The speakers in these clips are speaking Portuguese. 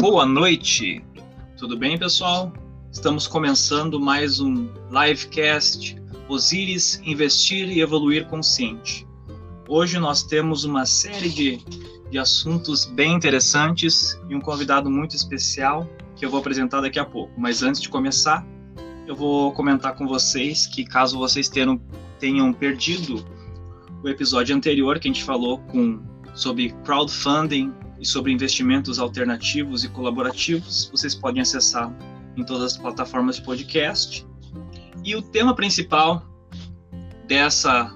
Boa noite, tudo bem, pessoal? Estamos começando mais um livecast Osiris Investir e Evoluir Consciente. Hoje nós temos uma série de, de assuntos bem interessantes e um convidado muito especial que eu vou apresentar daqui a pouco. Mas antes de começar, eu vou comentar com vocês que caso vocês tenham, tenham perdido o episódio anterior que a gente falou com, sobre crowdfunding e sobre investimentos alternativos e colaborativos, vocês podem acessar em todas as plataformas de podcast. E o tema principal dessa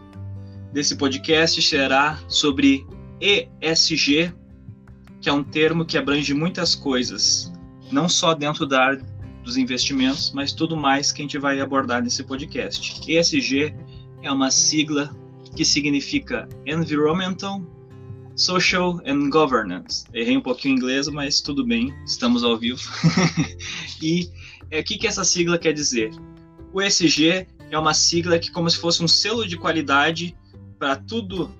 desse podcast será sobre ESG, que é um termo que abrange muitas coisas, não só dentro da área dos investimentos, mas tudo mais que a gente vai abordar nesse podcast. ESG é uma sigla que significa Environmental, Social and Governance. Errei um pouquinho em inglês, mas tudo bem, estamos ao vivo. e é, o que, que essa sigla quer dizer? O ESG é uma sigla que, como se fosse um selo de qualidade para tudo,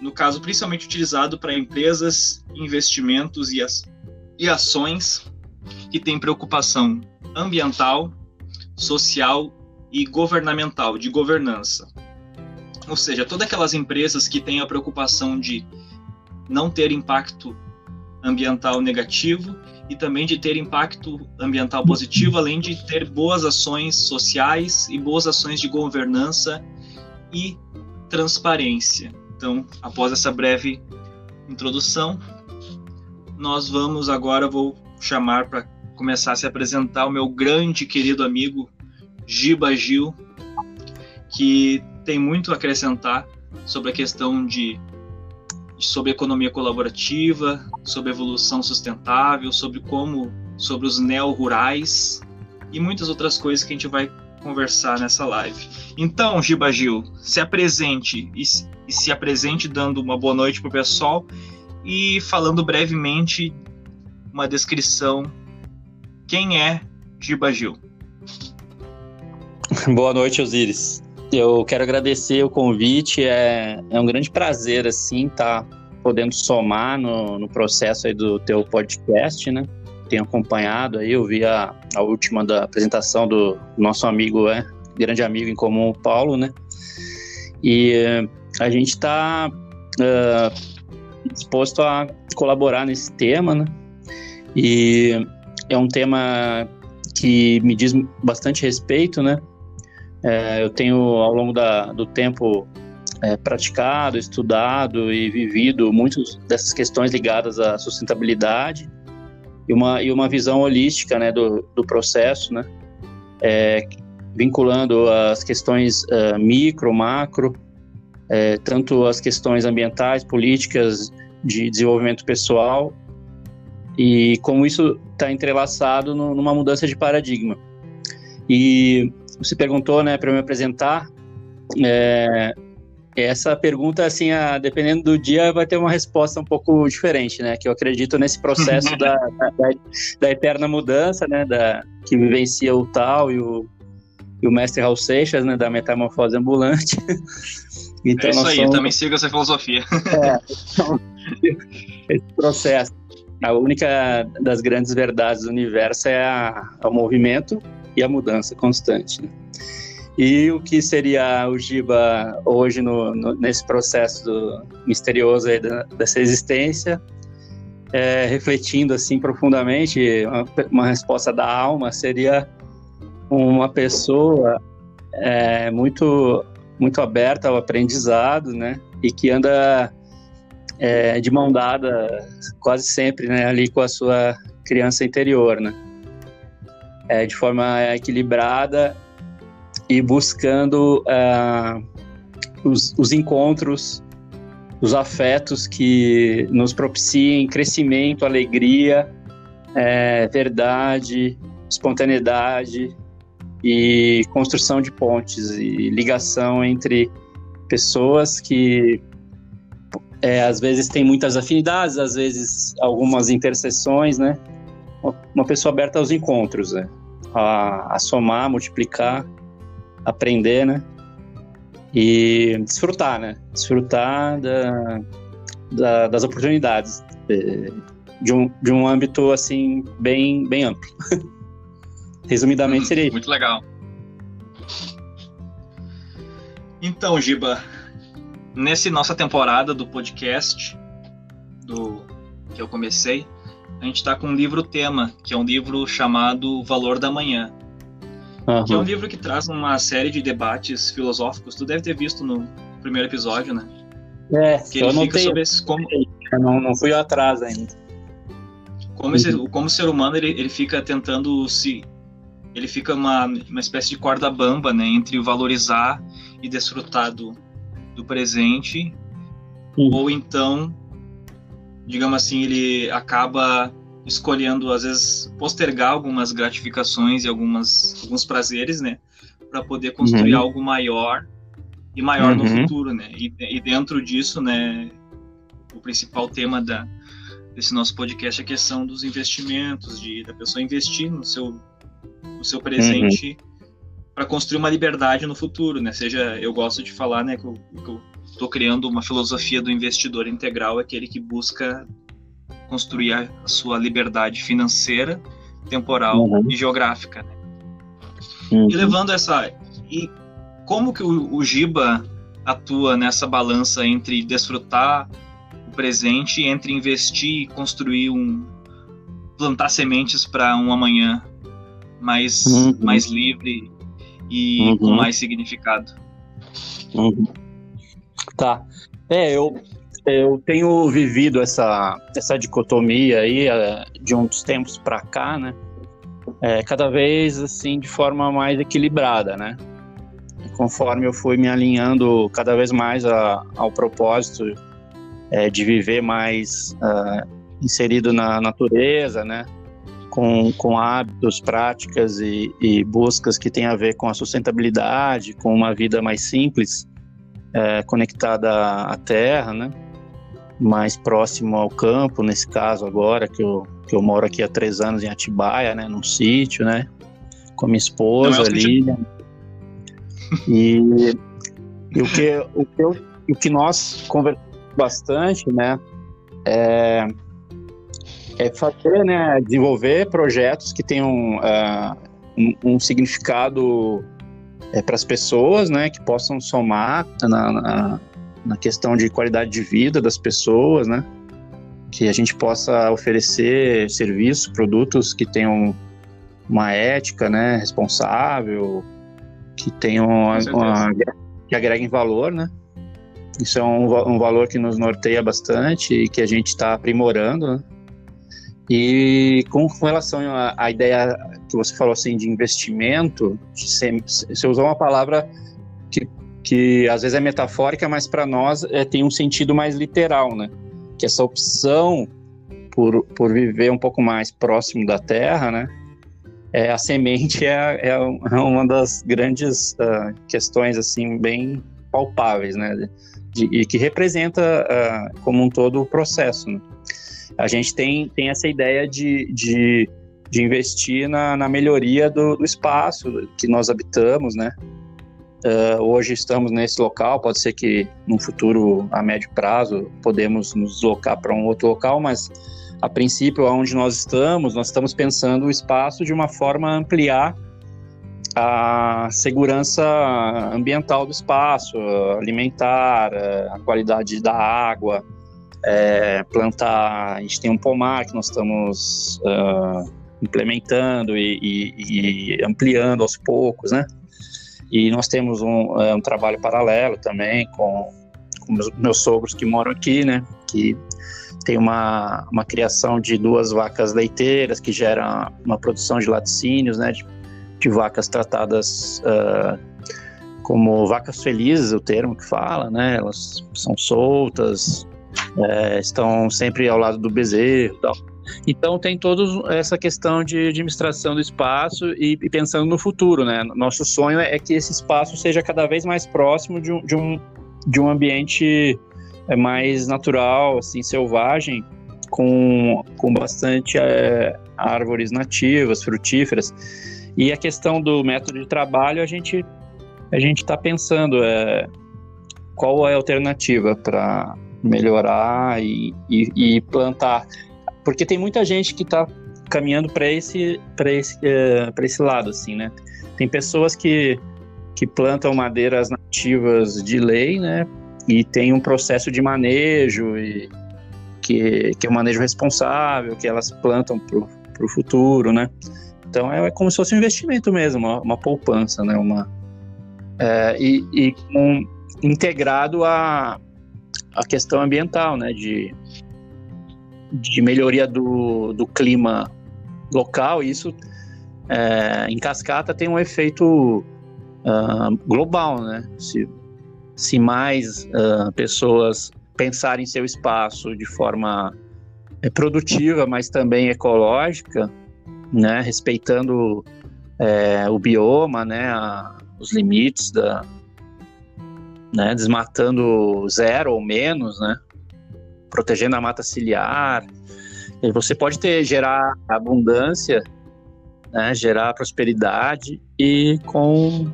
no caso, principalmente utilizado para empresas, investimentos e, as, e ações que têm preocupação ambiental, social e governamental, de governança. Ou seja, todas aquelas empresas que têm a preocupação de não ter impacto ambiental negativo e também de ter impacto ambiental positivo, além de ter boas ações sociais e boas ações de governança e transparência. Então, após essa breve introdução, nós vamos agora vou chamar para começar a se apresentar o meu grande querido amigo Giba Gil, que tem muito a acrescentar sobre a questão de sobre economia colaborativa, sobre evolução sustentável, sobre como, sobre os neo-rurais e muitas outras coisas que a gente vai conversar nessa live. Então, Giba Gil, se apresente e, se apresente dando uma boa noite para o pessoal e falando brevemente uma descrição. Quem é Giba Gil? Boa noite, Osiris. Eu quero agradecer o convite, é, é um grande prazer, assim, estar tá podendo somar no, no processo aí do teu podcast, né? Tenho acompanhado aí, eu vi a, a última da apresentação do nosso amigo, é, grande amigo em comum, o Paulo, né? E a gente está uh, eh, disposto a colaborar nesse tema, né? E é um tema que me diz bastante respeito, né? É, eu tenho, ao longo da, do tempo, é, praticado, estudado e vivido muitas dessas questões ligadas à sustentabilidade e uma, e uma visão holística né, do, do processo, né? É, vinculando as questões uh, micro, macro, é, tanto as questões ambientais, políticas, de desenvolvimento pessoal, e como isso está entrelaçado no, numa mudança de paradigma. E você perguntou, né, para me apresentar. É, essa pergunta, assim, a, dependendo do dia, vai ter uma resposta um pouco diferente, né? Que eu acredito nesse processo da, da, da, eterna mudança, né? Da, que vivencia o tal e o, e o mestre Raul Seixas, né? Da metamorfose ambulante. então, é isso aí, somos... também sigo essa filosofia. É, então, esse processo. A única das grandes verdades do universo é, a, é o movimento e a mudança constante. Né? E o que seria o Giba hoje no, no, nesse processo misterioso da, dessa existência, é, refletindo assim profundamente, uma, uma, resposta da alma seria uma pessoa é, muito muito aberta ao aprendizado, né? E que anda é, de mão dada quase sempre, né? Ali com a sua criança interior, né? É, de forma equilibrada e buscando uh, os, os encontros, os afetos que nos propiciem crescimento, alegria, é, verdade, espontaneidade e construção de pontes e ligação entre pessoas que é, às vezes têm muitas afinidades, às vezes algumas interseções, né? Uma pessoa aberta aos encontros, né? A, a somar, multiplicar, aprender, né? E desfrutar, né? Desfrutar da, da, das oportunidades. de um, de um âmbito assim bem, bem amplo. Resumidamente seria isso. Muito legal. Então, Giba, nessa nossa temporada do podcast do que eu comecei, a gente está com um livro tema, que é um livro chamado Valor da Manhã. Uhum. Que é um livro que traz uma série de debates filosóficos. Tu deve ter visto no primeiro episódio, né? É, que fica sobre esse, como, eu não, não fui atrás ainda. Como, esse, como o ser humano ele, ele fica tentando se ele fica uma, uma espécie de corda bamba, né, entre valorizar e desfrutar do, do presente, uhum. ou então, digamos assim, ele acaba escolhendo às vezes postergar algumas gratificações e algumas alguns prazeres, né, para poder construir uhum. algo maior e maior uhum. no futuro, né? E, e, dentro disso, né, o principal tema da desse nosso podcast é a questão dos investimentos, de da pessoa investir no seu o seu presente uhum. para construir uma liberdade no futuro, né? Seja, eu gosto de falar, né, que eu, estou criando uma filosofia do investidor integral, aquele que busca construir a, sua liberdade financeira, temporal uhum. e geográfica. Né? Uhum. E levando essa e como que o, o Giba atua nessa balança entre desfrutar o presente e entre investir e construir um plantar sementes para um amanhã mais, uhum. mais livre e uhum. com mais significado. Uhum. Tá. É, eu, eu tenho vivido essa, essa dicotomia aí eh, de uns tempos para cá, né? É, cada vez assim de forma mais equilibrada, né? Conforme eu fui me alinhando cada vez mais a, ao propósito é, de viver mais uh, inserido na natureza, né? com, com hábitos, práticas e, e, buscas que têm a ver com a sustentabilidade, com uma vida mais simples, é, conectada à terra, né? mais próximo ao campo, nesse caso agora, que eu, que eu moro aqui há três anos em Atibaia, né? num sítio, né? com minha esposa é ali. E, e, o, que, o, que eu, o que nós conversamos bastante, né? É, é fazer, né, desenvolver projetos que tenham uh, um, um, significado é, para as pessoas, né, que possam somar na, na, na, questão de qualidade de vida das pessoas, né, que a gente possa oferecer serviços, produtos que tenham uma ética, né, responsável, que tenham uma, uma, que agreguem valor, né. Isso é um, um valor que nos norteia bastante e que a gente está aprimorando, né? E com relação à, ideia que você falou assim de investimento, você usou uma palavra que, que às vezes é metafórica, mas para nós é, tem um sentido mais literal, né? Que essa opção por, por viver um pouco mais próximo da terra, né? É, a semente é, é, uma das grandes uh, questões assim bem palpáveis, né? De, e que representa uh, como um todo o processo. Né? A gente tem, tem essa ideia de, de, de investir na, na melhoria do, do, espaço que nós habitamos, né? Uh, hoje estamos nesse local, pode ser que no futuro, a médio prazo, podemos nos deslocar para um outro local, mas a princípio, onde nós estamos, nós estamos pensando o espaço de uma forma a ampliar a segurança ambiental do espaço, alimentar, a qualidade da água, é, plantar. A gente tem um pomar que nós estamos uh, implementando e, e, e, ampliando aos poucos, né? E nós temos um, é, um trabalho paralelo também com, com meus, meus, sogros que moram aqui, né? Que tem uma, uma criação de duas vacas leiteiras que gera uma produção de laticínios, né? De, de vacas tratadas uh, como vacas felizes, o termo que fala, né? Elas são soltas, é, estão sempre ao lado do bezerro tal. Então tem toda essa questão de administração do espaço e, e, pensando no futuro, né? Nosso sonho é que esse espaço seja cada vez mais próximo de um, de um, de um ambiente é, mais natural, assim, selvagem, com, com bastante é, árvores nativas, frutíferas. E a questão do método de trabalho, a gente a gente está pensando é, qual é a alternativa para melhorar e, e, e plantar. porque tem muita gente que está caminhando para esse, esse, uh, esse lado, assim, né? Tem pessoas que, que plantam madeiras nativas de lei, né? E tem um processo de manejo e que, que é um manejo responsável, que elas plantam para o futuro, né? Então é, é, como se fosse um investimento mesmo, uma, uma poupança, né? Uma, é, e, e um, integrado a, a questão ambiental, né? De, de melhoria do, do clima local, isso é, em cascata tem um efeito uh, global, né? Se, se mais uh, pessoas pensarem seu espaço de forma é, produtiva, mas também ecológica, né? Respeitando é, o bioma, né? A, os limites da, né? Desmatando zero ou menos, né? protegendo a mata ciliar. E você pode ter gerar abundância, né, gerar prosperidade e com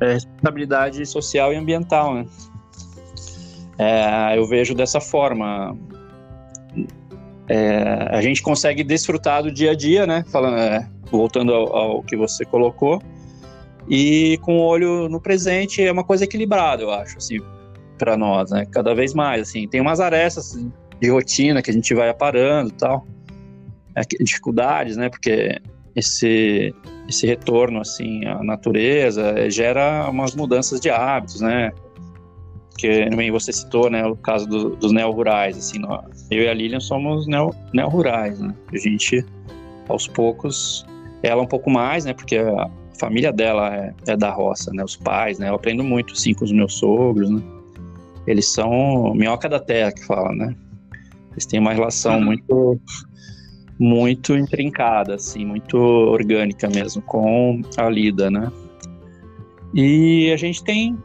é, responsabilidade social e ambiental, né? É, eu vejo dessa forma. É, a gente consegue desfrutar do dia a dia, né? Falando, é, voltando ao, ao, que você colocou, e com o olho no presente é uma coisa equilibrada, eu acho, assim, para nós, né? Cada vez mais, assim, tem umas arestas de rotina que a gente vai aparando e tal. É, dificuldades, né? Porque esse, esse retorno, assim, à natureza é, gera umas mudanças de hábitos, né? Que nem você citou, né? O caso do, dos neo-rurais, assim, nós, eu e a Lilian somos neo-rurais, né? A gente, aos poucos, ela um pouco mais, né? Porque a família dela é, é da roça, né? Os pais, né? Eu aprendo muito, assim, com os meus sogros, né? Eles são minhoca da terra, que fala, né? Eles têm uma relação uhum. muito muito intrincada, assim, muito orgânica mesmo com a lida, né? E a gente tem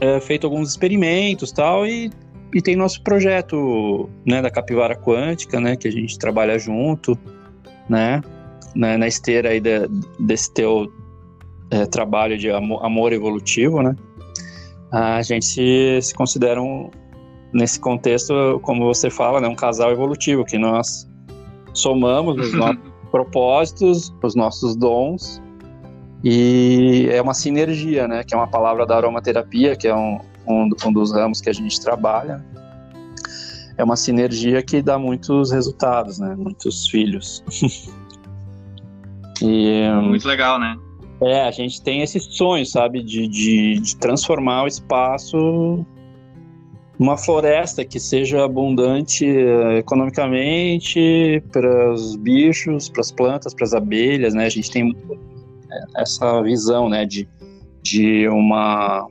é, feito alguns experimentos tal e, e tem nosso projeto né, da capivara quântica, né, que a gente trabalha junto, né, na, na esteira aí de, desse teu é, trabalho de amor, amor, evolutivo, né? A gente se, se considera um, nesse contexto, como você fala, né, um casal evolutivo, que nós somamos os nossos propósitos, os nossos dons, e é uma sinergia, né, que é uma palavra da aromaterapia, que é um, um, um dos ramos que a gente trabalha. É uma sinergia que dá muitos resultados, né, muitos filhos. e, Muito legal, né? É, a gente tem esse sonho, sabe, de, de, de transformar o espaço uma floresta que seja abundante uh, economicamente para os bichos, para as plantas, para as abelhas, né? A gente tem essa visão, né, de, de uma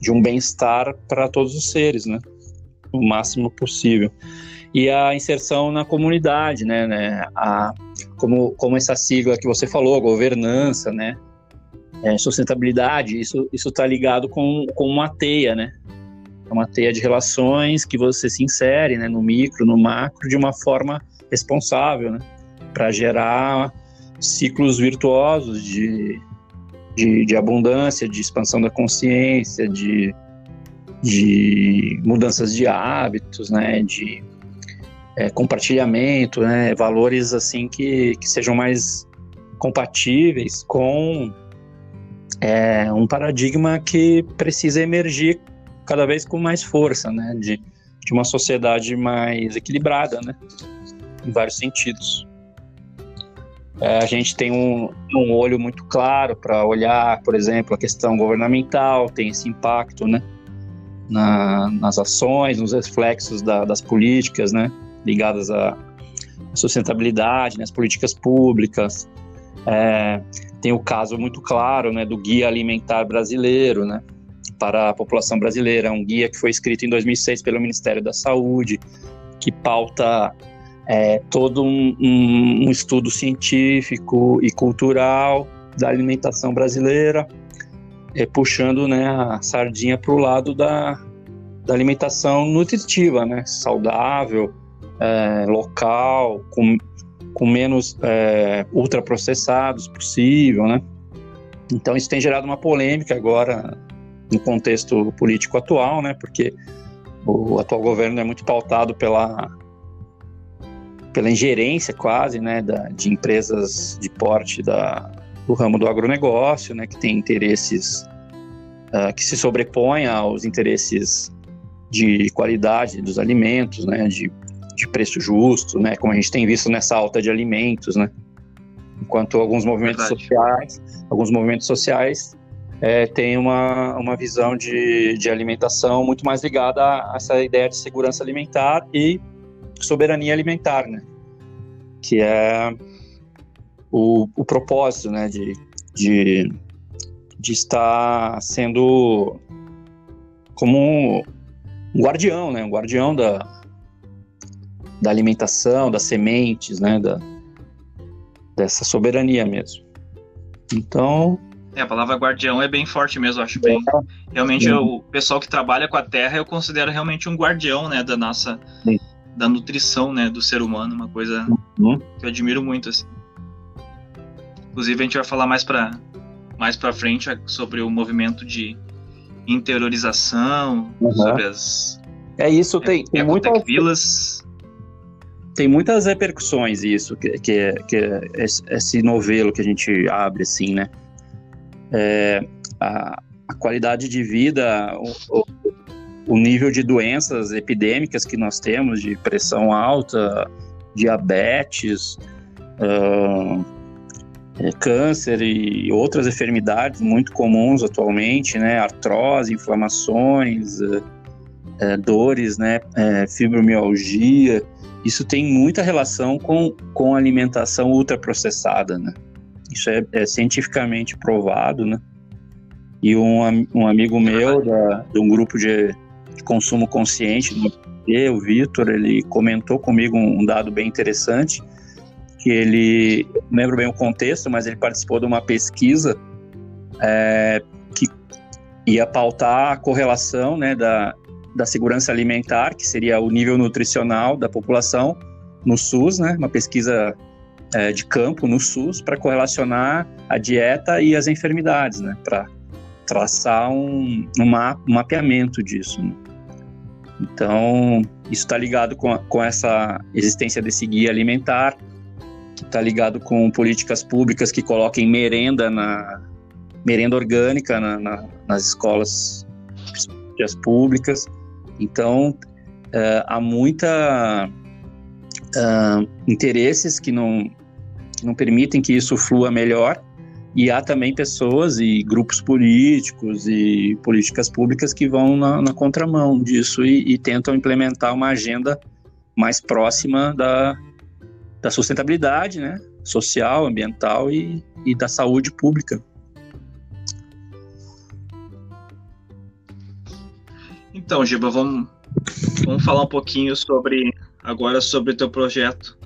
de um bem-estar para todos os seres, né? O máximo possível. E a inserção na comunidade, né, né? A, como, como essa sigla que você falou, governança, né? É, sustentabilidade, isso está ligado com, com uma teia, né? É uma teia de relações que você se insere né, no micro, no macro, de uma forma responsável, né, para gerar ciclos virtuosos de, de, de, abundância, de expansão da consciência, de, de mudanças de hábitos, né, de é, compartilhamento, né, valores assim que, que sejam mais compatíveis com é, um paradigma que precisa emergir cada vez com mais força, né? De, de uma sociedade mais equilibrada, né? Em vários sentidos. É, a gente tem um, um olho muito claro para olhar, por exemplo, a questão governamental, tem esse impacto, né? Na, nas ações, nos reflexos da, das políticas, né? Ligadas à sustentabilidade, nas né? políticas públicas. É, tem o caso muito claro, né? Do guia alimentar brasileiro, né? para a população brasileira, um guia que foi escrito em 2006 pelo Ministério da Saúde, que pauta é, todo um, um, um, estudo científico e cultural da alimentação brasileira, é, puxando né, a sardinha para o lado da, da alimentação nutritiva, né, saudável, é, local, com, com menos é, ultraprocessados possível, né? Então isso tem gerado uma polêmica agora no contexto político atual, né? Porque o atual governo é muito pautado pela pela ingerência quase, né, da, de empresas de porte da, do ramo do agronegócio, né, que tem interesses uh, que se sobrepõem aos interesses de qualidade dos alimentos, né, de, de preço justo, né, como a gente tem visto nessa alta de alimentos, né, enquanto alguns movimentos Verdade. sociais, alguns movimentos sociais é, têm uma, uma visão de, de alimentação muito mais ligada a essa ideia de segurança alimentar e soberania alimentar, né? Que é o, o propósito, né? De, de, de estar sendo como um, um guardião, né? Um guardião da, da alimentação, das sementes, né? Da, dessa soberania mesmo. Então, é, a palavra guardião é bem forte mesmo, acho bem. É. Realmente, o pessoal que trabalha com a terra eu considero realmente um guardião, né, da nossa Sim da nutrição, né, do ser humano, uma coisa uhum. que eu admiro muito, assim. Inclusive, a gente vai falar mais para mais para frente sobre o movimento de interiorização, uhum. sobre as é isso tem, tem muitas vilas tem muitas repercussões isso que que, que esse novelo que a gente abre assim, né? É, a, a qualidade de vida, o, o nível de doenças epidêmicas que nós temos, de pressão alta, diabetes, uh, câncer e outras enfermidades muito comuns atualmente, né? Artrose, inflamações, uh, uh, dores, né? fibromialgia. Isso tem muita relação com, com alimentação ultraprocessada, né? Isso é, é cientificamente provado, né? E um, um amigo meu da, de um grupo de de consumo consciente do o Vitor, ele comentou comigo um dado bem interessante, que ele, não lembro bem o contexto, mas ele participou de uma pesquisa é, que ia pautar a correlação né, da, da segurança alimentar, que seria o nível nutricional da população no SUS, né, uma pesquisa é, de campo no SUS, para correlacionar a dieta e as enfermidades, né, para traçar um, um, mapeamento disso. Né. Então, isso está ligado com, a, com essa existência desse guia alimentar, está ligado com políticas públicas que coloquem merenda na merenda orgânica na, na, nas escolas públicas. Então, uh, há muita uh, interesses que não, que não permitem que isso flua melhor e há também pessoas e grupos políticos e políticas públicas que vão na, na contramão disso e, e, tentam implementar uma agenda mais próxima da, da sustentabilidade né, social, ambiental e, e da saúde pública. Então, Giba, vamos, vamos falar um pouquinho sobre agora sobre o teu projeto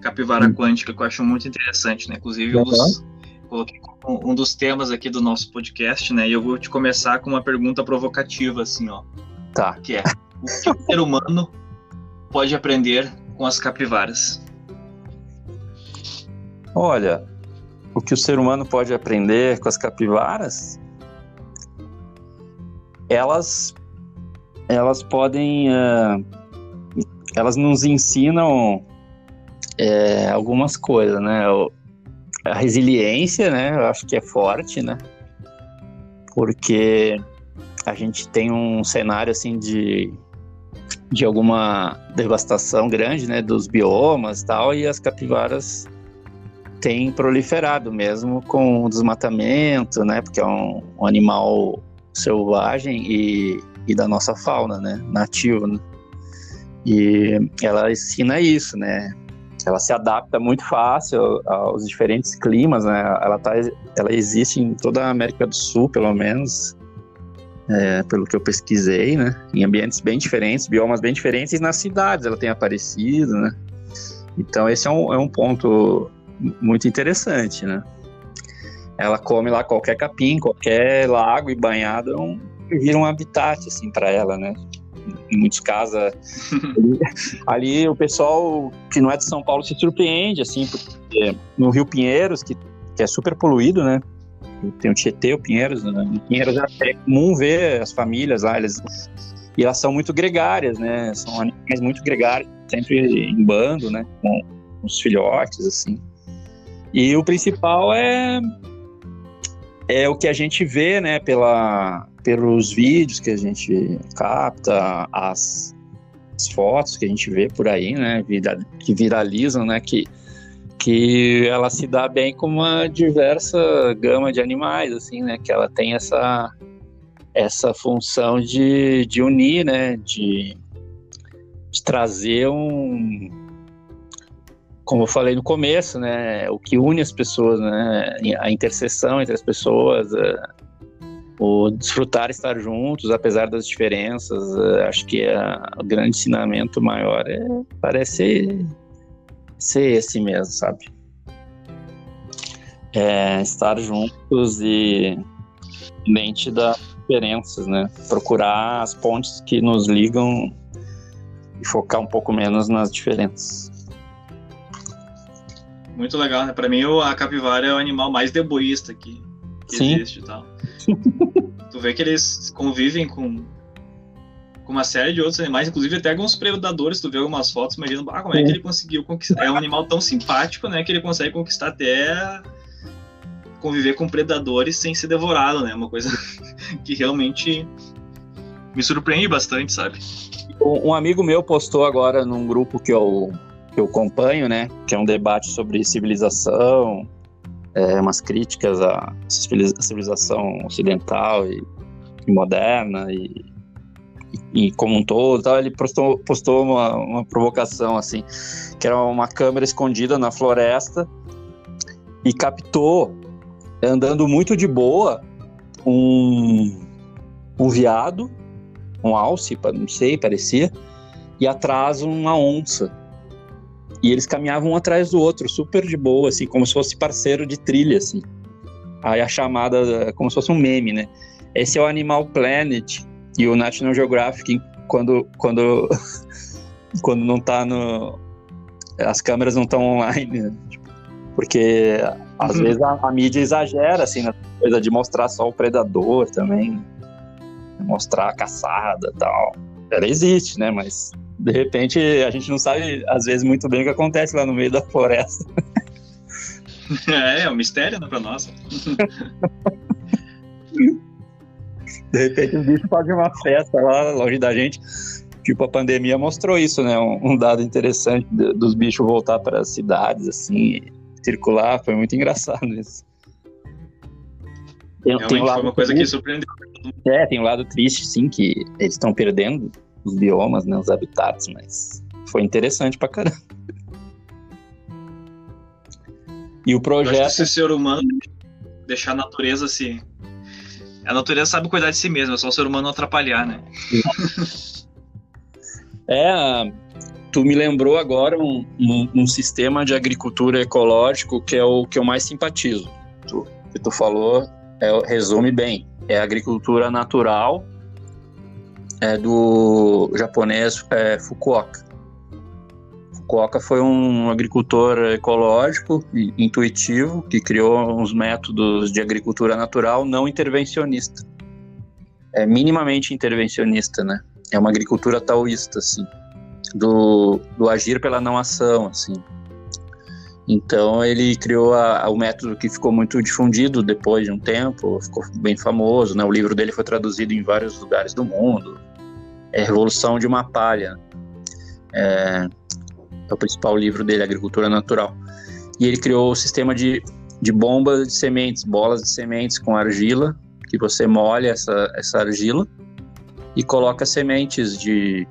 Capivara hum. Quântica, que eu acho muito interessante, né? Inclusive, uhum. os, coloquei um dos temas aqui do nosso podcast, né? E eu vou te começar com uma pergunta provocativa, assim, ó. Tá. Que é: o que o ser humano pode aprender com as capivaras? Olha, o que o ser humano pode aprender com as capivaras? Elas, elas podem, uh, elas nos ensinam é, algumas coisas, né? a resiliência, né? Eu acho que é forte, né? Porque a gente tem um cenário assim de de alguma devastação grande, né, dos biomas e tal, e as capivaras têm proliferado mesmo com o desmatamento, né, porque é um, um animal selvagem e, e da nossa fauna, né, nativo, né? E ela ensina isso, né, ela se adapta muito fácil aos diferentes climas, né? Ela, tá, ela existe em toda a América do Sul, pelo menos, é, pelo que eu pesquisei, né? Em ambientes bem diferentes, biomas bem diferentes, e nas cidades ela tem aparecido, né? Então esse é um, é um ponto muito interessante, né? Ela come lá qualquer capim, qualquer lago e banhado, é um, vira um habitat, assim, para ela, né? em muitos casos. ali, ali, o pessoal que não é de São Paulo se surpreende, assim, porque no Rio Pinheiros, que, que é super poluído, né? Tem o Tietê, o Pinheiros, né? Em Pinheiros é comum ver as famílias lá, eles E elas são muito gregárias, né? São animais muito gregários, sempre em bando, né? Com os filhotes, assim. E o principal é é o que a gente vê, né, pela, pelos vídeos que a gente capta, as, as fotos que a gente vê por aí, né, que viralizam, né, que, que ela se dá bem com uma diversa gama de animais, assim, né, que ela tem essa, essa função de, de unir, né, de, de trazer um como eu falei no começo, né, o que une as pessoas, né, a interseção entre as pessoas, é, o desfrutar estar juntos, apesar das diferenças, é, acho que é, o grande ensinamento maior é, parece ser esse mesmo, sabe? É, estar juntos e mente das diferenças, né? Procurar as pontes que nos ligam e focar um pouco menos nas diferenças. Muito legal, né? Pra mim, a capivara é o animal mais deboísta que, que existe e tal. Tu vê que eles convivem com, com uma série de outros animais, inclusive até alguns predadores, tu vê algumas fotos, imagina, ah, como é que ele conseguiu conquistar. É um animal tão simpático, né, que ele consegue conquistar até conviver com predadores sem ser devorado, né? Uma coisa que realmente me surpreende bastante, sabe? Um amigo meu postou agora num grupo que eu que eu acompanho, né? Que é um debate sobre civilização, é, umas críticas à civilização ocidental e, e moderna e, e, como um todo. Tal. Ele postou, postou uma, uma provocação assim, que era uma câmera escondida na floresta e captou andando muito de boa um, um veado, um alce, não sei, parecia, e atrás uma onça. E eles caminhavam um atrás do outro, super de boa, assim, como se fosse parceiro de trilha, assim. Aí a chamada, como se fosse um meme, né? Esse é o Animal Planet e o National Geographic, quando, quando, quando não tá no... As câmeras não estão online, né? Porque às vezes a, a, mídia exagera, assim, na coisa de mostrar só o predador também, né? mostrar a caçada e tal. Ela existe, né? Mas de repente a gente não sabe, às vezes, muito bem o que acontece lá no meio da floresta. É, é um mistério, né, pra nós. De repente o bicho faz uma festa lá longe da gente. Tipo, a pandemia mostrou isso, né? Um, um dado interessante dos bichos voltar para as cidades, assim, circular. Foi muito engraçado isso. Tem, tem um lado foi uma coisa triste. que surpreendeu. É, tem um lado triste, sim, que eles estão perdendo os biomas, né, os habitats, mas foi interessante pra caramba. E o projeto. o ser humano deixar a natureza se. A natureza sabe cuidar de si mesma, é só o ser humano não atrapalhar, né? é, tu me lembrou agora um, um, um, sistema de agricultura ecológico que é o que eu mais simpatizo. Tu, que tu falou é, resume bem. É agricultura natural é do japonês é, Fukuoka. Fukuoka foi um agricultor ecológico intuitivo que criou uns métodos de agricultura natural não intervencionista. É minimamente intervencionista, né? É uma agricultura taoísta, assim, do, do agir pela não ação, assim. Então ele criou a, a, o método que ficou muito difundido depois de um tempo, ficou bem famoso, né? O livro dele foi traduzido em vários lugares do mundo, é Revolução de uma Palha. É, é o principal livro dele, Agricultura Natural. E ele criou o sistema de, de bombas de sementes, bolas de sementes com argila, que você molha essa, essa argila e coloca sementes de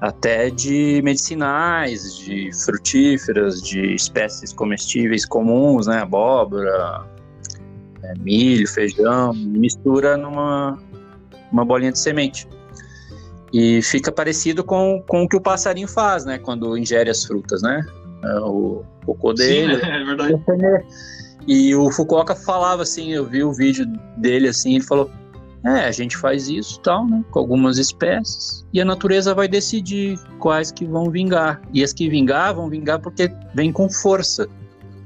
até de medicinais, de frutíferas, de espécies comestíveis comuns, né, abóbora, é, milho, feijão, mistura numa uma bolinha de semente. E fica parecido com, com o que o passarinho faz, né? Quando ingere as frutas, né? É, o cocô dele. Sim, é verdade. E o Fukuoka falava assim, eu vi o vídeo dele assim, ele falou: é, a gente faz isso tal, né? Com algumas espécies. E a natureza vai decidir quais que vão vingar. E as que vingar vão vingar porque vêm com força.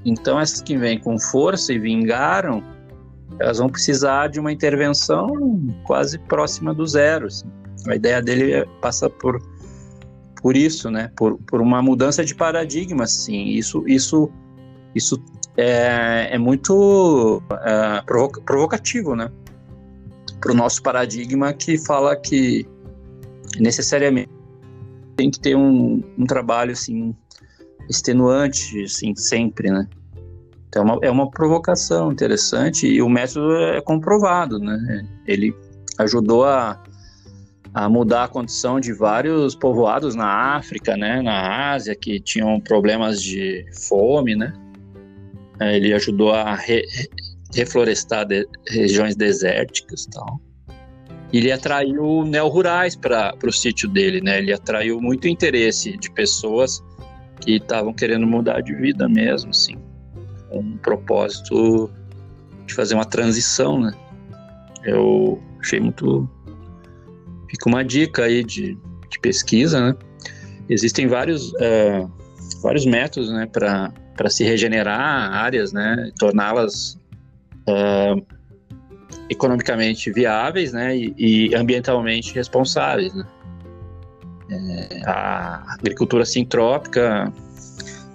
Então essas que vêm com força e vingaram, elas vão precisar de uma intervenção quase próxima do zero. Assim. A ideia dele passa por por isso, né? Por, por uma mudança de paradigma, sim. Isso isso isso é, é muito é, provoca, provocativo, né? Para o nosso paradigma que fala que necessariamente tem que ter um, um trabalho assim extenuante, assim, sempre, né? Então é uma, é uma provocação interessante e o método é comprovado, né? Ele ajudou a, a mudar a condição de vários povoados na África, né? Na Ásia que tinham problemas de fome, né? É, ele ajudou a re, reflorestar de, regiões desérticas, tal. Ele atraiu neo-rurais para o sítio dele, né? Ele atraiu muito interesse de pessoas que estavam querendo mudar de vida mesmo, assim um propósito de fazer uma transição, né? Eu achei muito. Fica uma dica aí de, de pesquisa, né? Existem vários, é, vários métodos, né, para se regenerar áreas, né, torná-las é, economicamente viáveis, né, e, e ambientalmente responsáveis, né? É, a agricultura sintrópica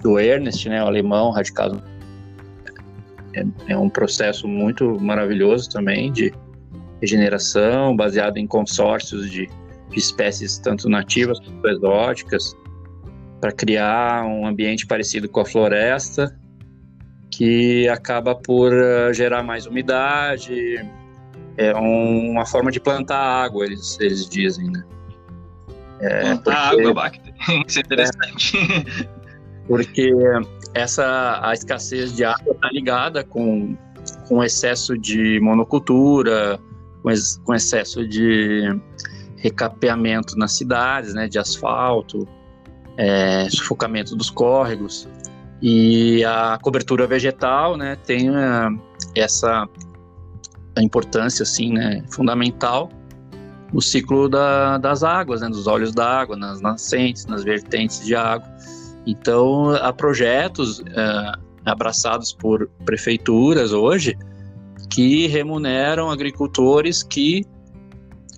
do Ernest, né, o alemão radicado é, é um processo muito maravilhoso também de regeneração, baseado em consórcios de, de espécies tanto nativas quanto exóticas, para criar um ambiente parecido com a floresta, que acaba por uh, gerar mais umidade. É um, uma forma de plantar água, eles, eles dizem, né? É, plantar porque, água, Bacter. Isso é interessante. É, porque essa a escassez de água está ligada com, com excesso de monocultura, com, ex, com excesso de recapeamento nas cidades, né, de asfalto, é, sufocamento dos córregos e a cobertura vegetal, né, tem uh, essa importância assim, né, fundamental no ciclo da, das águas, né, dos olhos d'água, nas nascentes, nas vertentes de água. Então, há projetos é, abraçados por prefeituras hoje que remuneram agricultores que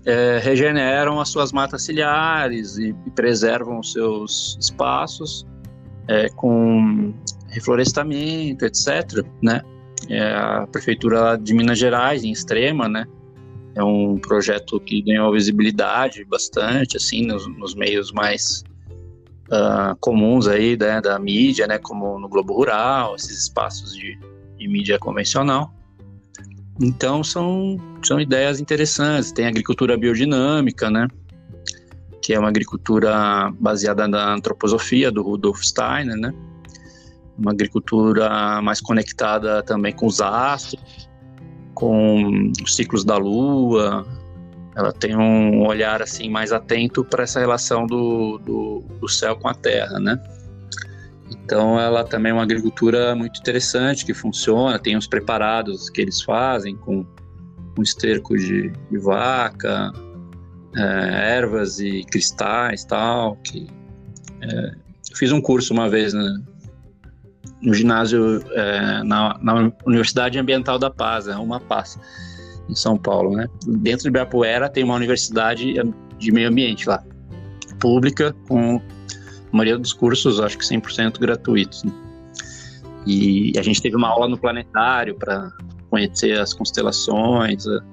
é, regeneram as suas matas ciliares e, e preservam os seus espaços é, com reflorestamento, etc. Né? É, a prefeitura de Minas Gerais, em Extrema, né? é um projeto que ganhou visibilidade bastante, assim, nos, nos meios mais uh, comuns aí né, da mídia, né, como no Globo Rural, esses espaços de, de mídia convencional. Então são, são ideias interessantes. Tem agricultura biodinâmica, né? Que é uma agricultura baseada na antroposofia do Rudolf Steiner, né? Uma agricultura mais conectada também com os astros, com os ciclos da lua, ela tem um olhar assim mais atento para essa relação do, do, do, céu com a terra, né? Então ela também é uma agricultura muito interessante que funciona, tem os preparados que eles fazem com, com esterco de, de vaca, é, ervas e cristais tal. Que, é, fiz um curso uma vez né, no ginásio é, na, na Universidade Ambiental da Paz, é uma paz em São Paulo, né? Dentro de Ibirapuera tem uma universidade de meio ambiente lá, pública, com a maioria dos cursos, acho que 100% gratuitos. Né? E a gente teve uma aula no planetário para conhecer as constelações, a,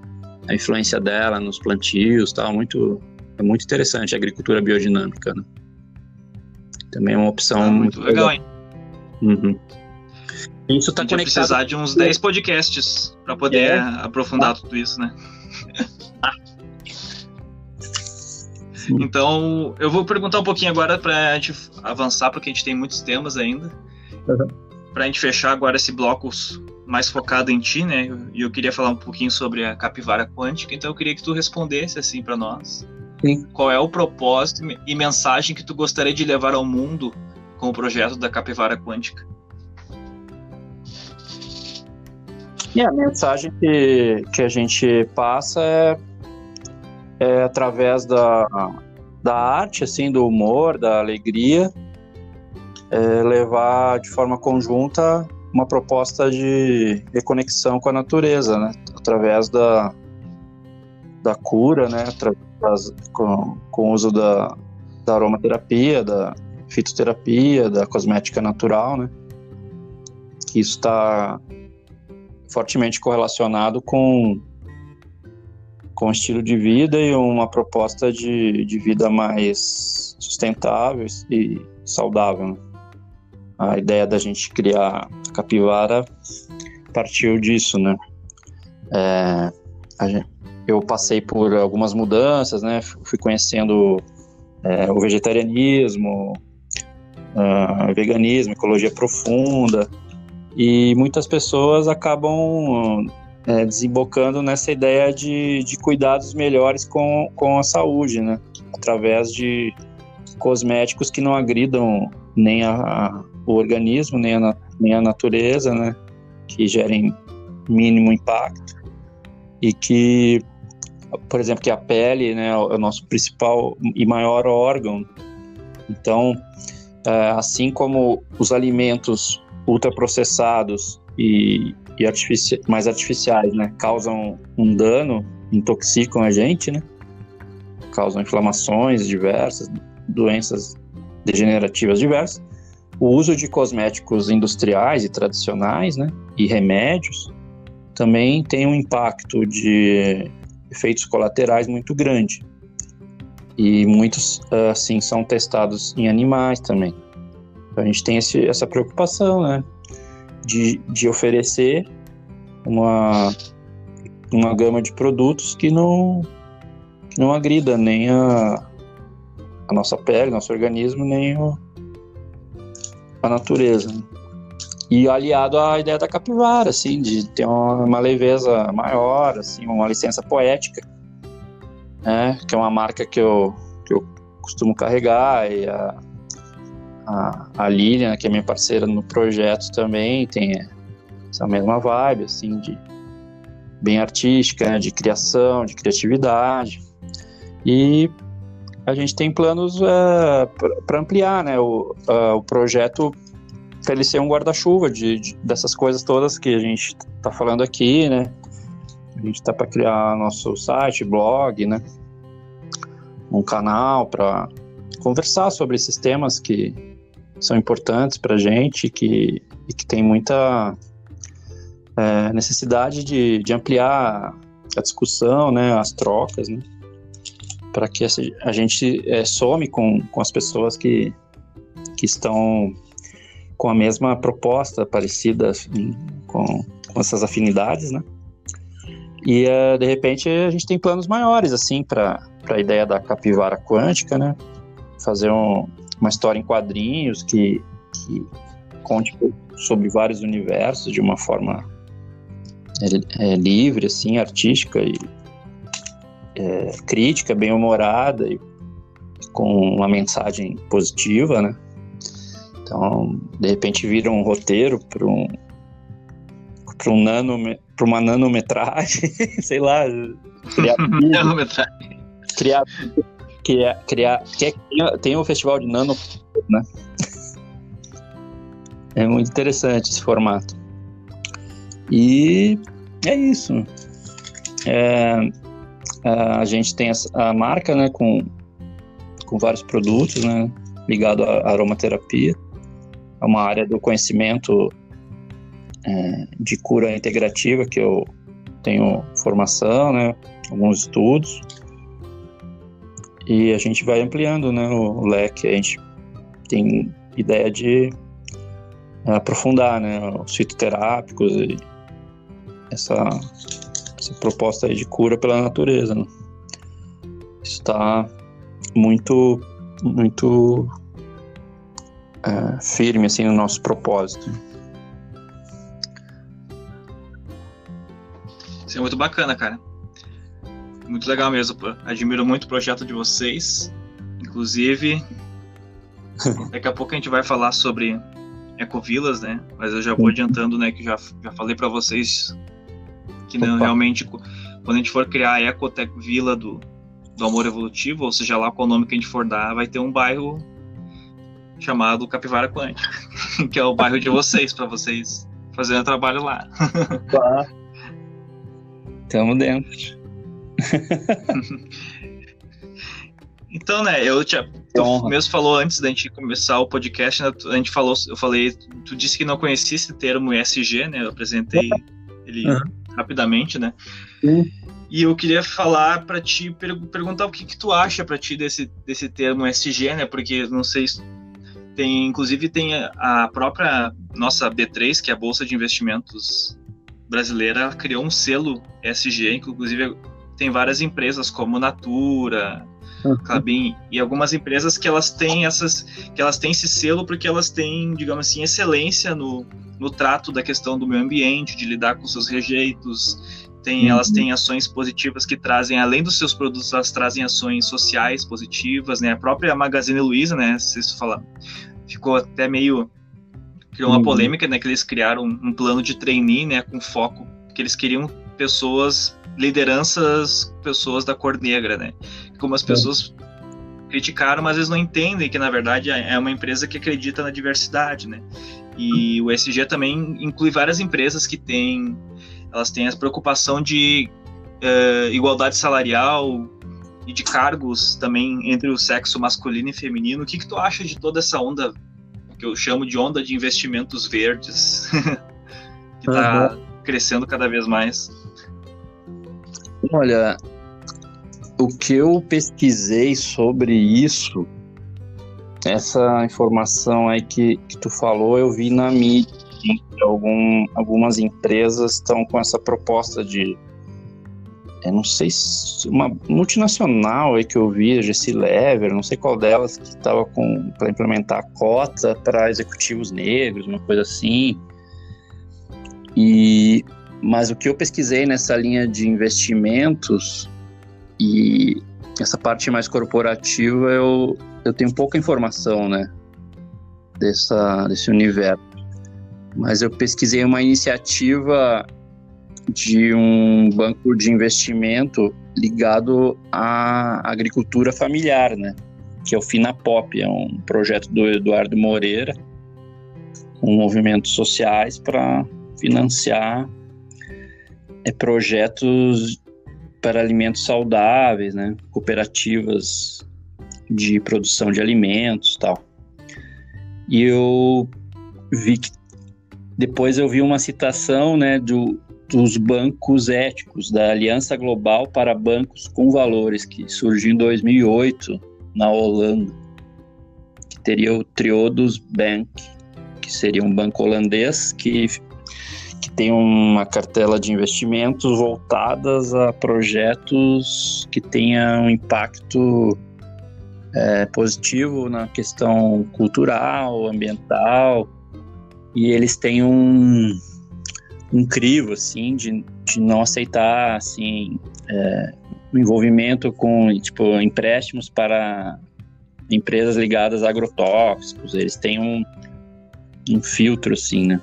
a, influência dela nos plantios, tal, muito é muito interessante a agricultura biodinâmica, né? Também é uma opção ah, muito, muito legal, legal, hein? Uhum. Isso está conectado. precisar de uns 10 podcasts para poder é. aprofundar ah. tudo isso, né? Então, eu vou perguntar um pouquinho agora para a gente avançar, porque a gente tem muitos temas ainda. Uhum. Para a gente fechar agora esse bloco mais focado em ti, né? E eu queria falar um pouquinho sobre a capivara quântica, então eu queria que tu respondesse assim para nós. Sim. Qual é o propósito e mensagem que tu gostaria de levar ao mundo com o projeto da capivara quântica? E a mensagem que, que a gente passa é, é através da, da arte, assim, do humor, da alegria, é levar de forma conjunta uma proposta de reconexão com a natureza, né? Através da, da cura, né, com, com o uso da, da aromaterapia, da fitoterapia, da cosmética natural, né, que isso está fortemente correlacionado com com estilo de vida e uma proposta de, de vida mais sustentável e saudável. Né? A ideia da gente criar a capivara partiu disso, né? É, gente, eu passei por algumas mudanças, né? Fui conhecendo é, o vegetarianismo, veganismo, ecologia profunda, e muitas pessoas acabam é, desembocando nessa ideia de, de cuidados melhores com, com a saúde, né? Através de cosméticos que não agridam nem a, a, o organismo, nem a, nem a natureza, né? Que gerem mínimo impacto e que, por exemplo, que a pele, né, é o nosso principal e maior órgão. Então, é, assim como os alimentos ultraprocessados e, e artifici mais artificiais, né, causam um dano, intoxicam a gente, né, causam inflamações diversas, doenças degenerativas diversas. O uso de cosméticos industriais e tradicionais, né, e remédios também tem um impacto de efeitos colaterais muito grande. E muitos, assim, são testados em animais também. Então a gente tem esse, essa preocupação, né? De, de oferecer uma, uma gama de produtos que não, que não agrida nem a, a nossa pele, nosso organismo, nem o, a natureza. E aliado à ideia da capivara, assim, de ter uma, uma leveza maior, assim, uma licença poética, né? que é uma marca que eu, que eu costumo carregar e a, a, a Lilian, que é minha parceira no projeto também, tem essa mesma vibe, assim, de bem artística, né, de criação, de criatividade. E a gente tem planos uh, é, para ampliar né, o, uh, o projeto para ele ser um guarda-chuva de, de, dessas coisas todas que a gente está falando aqui, né? A gente está para criar nosso site, blog, né? Um canal para conversar sobre esses temas que, são importantes para a gente que, e que tem muita é, necessidade de, de ampliar a discussão, né, as trocas, né, para que a gente é, some com, com as pessoas que, que estão com a mesma proposta, parecida assim, com, com essas afinidades, né? E uh, de repente a gente tem planos maiores assim para a ideia da capivara quântica, né? Fazer um, uma história em quadrinhos que, que conte sobre vários universos de uma forma é, é, livre, assim, artística e é, crítica, bem humorada e com uma mensagem positiva, né? Então, de repente vira um roteiro para um para um nano para uma nanometragem, sei lá, nanometragem. Criar que é criar. Que é, tem um festival de nano, né? É muito interessante esse formato. E é isso. É, a gente tem a marca, né, com, com vários produtos, né, ligado à aromaterapia. É uma área do conhecimento é, de cura integrativa que eu tenho formação, né, alguns estudos e a gente vai ampliando né, o leque. A gente tem ideia de aprofundar né, os fitoterápicos e essa, essa proposta de cura pela natureza. Né? Está muito, muito é, firme assim, no nosso propósito. Isso é muito bacana, cara. Muito legal mesmo. Admiro muito o projeto de vocês. Inclusive, daqui a pouco a gente vai falar sobre ecovilas, né? Mas eu já vou adiantando, né, que já, já falei para vocês que não, realmente quando a gente for criar a Ecotec Vila do, do Amor Evolutivo, ou seja lá qual nome que a gente for dar, vai ter um bairro chamado Capivara Quântica, que é o bairro de vocês, para vocês fazerem trabalho lá. Tá. Tamo dentro. Então, né, eu tinha. Tu mesmo falou antes da gente começar o podcast, né, a gente falou, eu falei, tu disse que não conhecia esse termo ESG, né? Eu apresentei ele uhum. rapidamente, né? Uhum. E eu queria falar para ti, per perguntar o que, que tu acha para ti desse, desse termo ESG, né? Porque não sei se tem, inclusive tem a própria nossa B3, que é a Bolsa de Investimentos brasileira, criou um selo ESG, inclusive tem várias empresas como Natura, uhum. Clabin e algumas empresas que elas têm essas que elas têm esse selo porque elas têm, digamos assim, excelência no, no trato da questão do meio ambiente, de lidar com seus rejeitos, tem, uhum. elas têm ações positivas que trazem, além dos seus produtos, elas trazem ações sociais positivas, né? A própria Magazine Luiza, né? Isso falar, ficou até meio criou uma uhum. polêmica, né? Que eles criaram um, um plano de trainee, né? Com foco que eles queriam pessoas, lideranças, pessoas da cor negra, né? Como as pessoas criticaram, mas eles não entendem que na verdade é, é uma empresa que acredita na diversidade, né? E o SG também inclui várias empresas que têm elas têm a preocupação de uh, igualdade salarial e de cargos também entre o sexo masculino e feminino. O que, que tu acha de toda essa onda que eu chamo de onda de investimentos verdes que está uhum. crescendo cada vez mais? Olha, o que eu pesquisei sobre isso, essa informação aí que, que tu falou, eu vi na mídia algum, algumas empresas estão com essa proposta de eu não sei se uma multinacional aí que eu vi, a GC Lever, não sei qual delas, que estava para implementar cota para executivos negros, uma coisa assim. E mas o que eu pesquisei nessa linha de investimentos e essa parte mais corporativa, eu, eu tenho pouca informação, né? Dessa, desse universo mas eu pesquisei uma iniciativa de um banco de investimento ligado à agricultura familiar, né? Que é o Finapop, é um projeto do Eduardo Moreira, com movimentos sociais para financiar é, projetos para alimentos saudáveis, né? Cooperativas de produção de alimentos, tal. E eu vi que depois eu vi uma citação né, do, dos bancos éticos, da Aliança Global para Bancos com Valores, que surgiu em 2008 na Holanda, que teria o Triodos Bank, que seria um banco holandês que, que tem uma cartela de investimentos voltadas a projetos que tenham um impacto é, positivo na questão cultural, ambiental, e eles têm um, um crivo, assim, de, de não aceitar, assim, é, envolvimento com, tipo, empréstimos para empresas ligadas a agrotóxicos, eles têm um, um filtro, assim, né,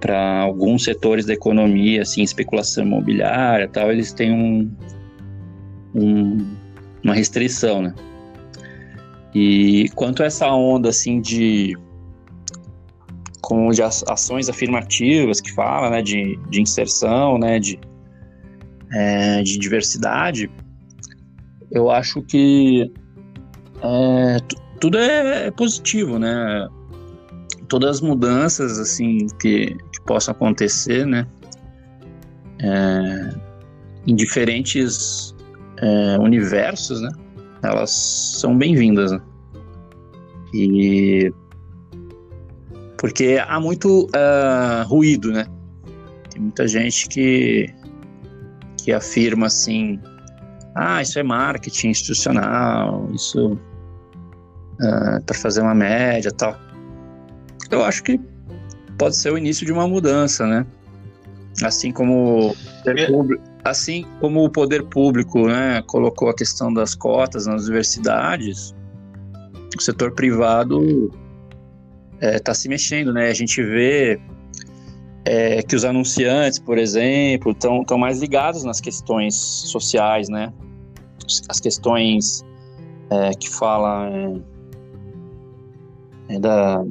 para alguns setores da economia, assim, especulação imobiliária tal, eles têm um, um, uma restrição, né. E quanto a essa onda, assim, de como de ações afirmativas que fala, né, de, de inserção, né, de, é, de diversidade, eu acho que é, tudo é, é, positivo, né? Todas as mudanças assim que, que possam acontecer, né? É, em diferentes é, universos, né? Elas são bem-vindas. Né? E porque há muito uh, ruído, né? Tem muita gente que, que afirma assim, ah, isso é marketing institucional, isso uh, para fazer uma média tal. Eu acho que pode ser o início de uma mudança, né? Assim como assim como o poder público, né, colocou a questão das cotas nas universidades, o setor privado está é, tá se mexendo, né? A gente vê é, que os anunciantes, por exemplo, estão mais ligados nas questões sociais, né? As questões é, que falam é, da,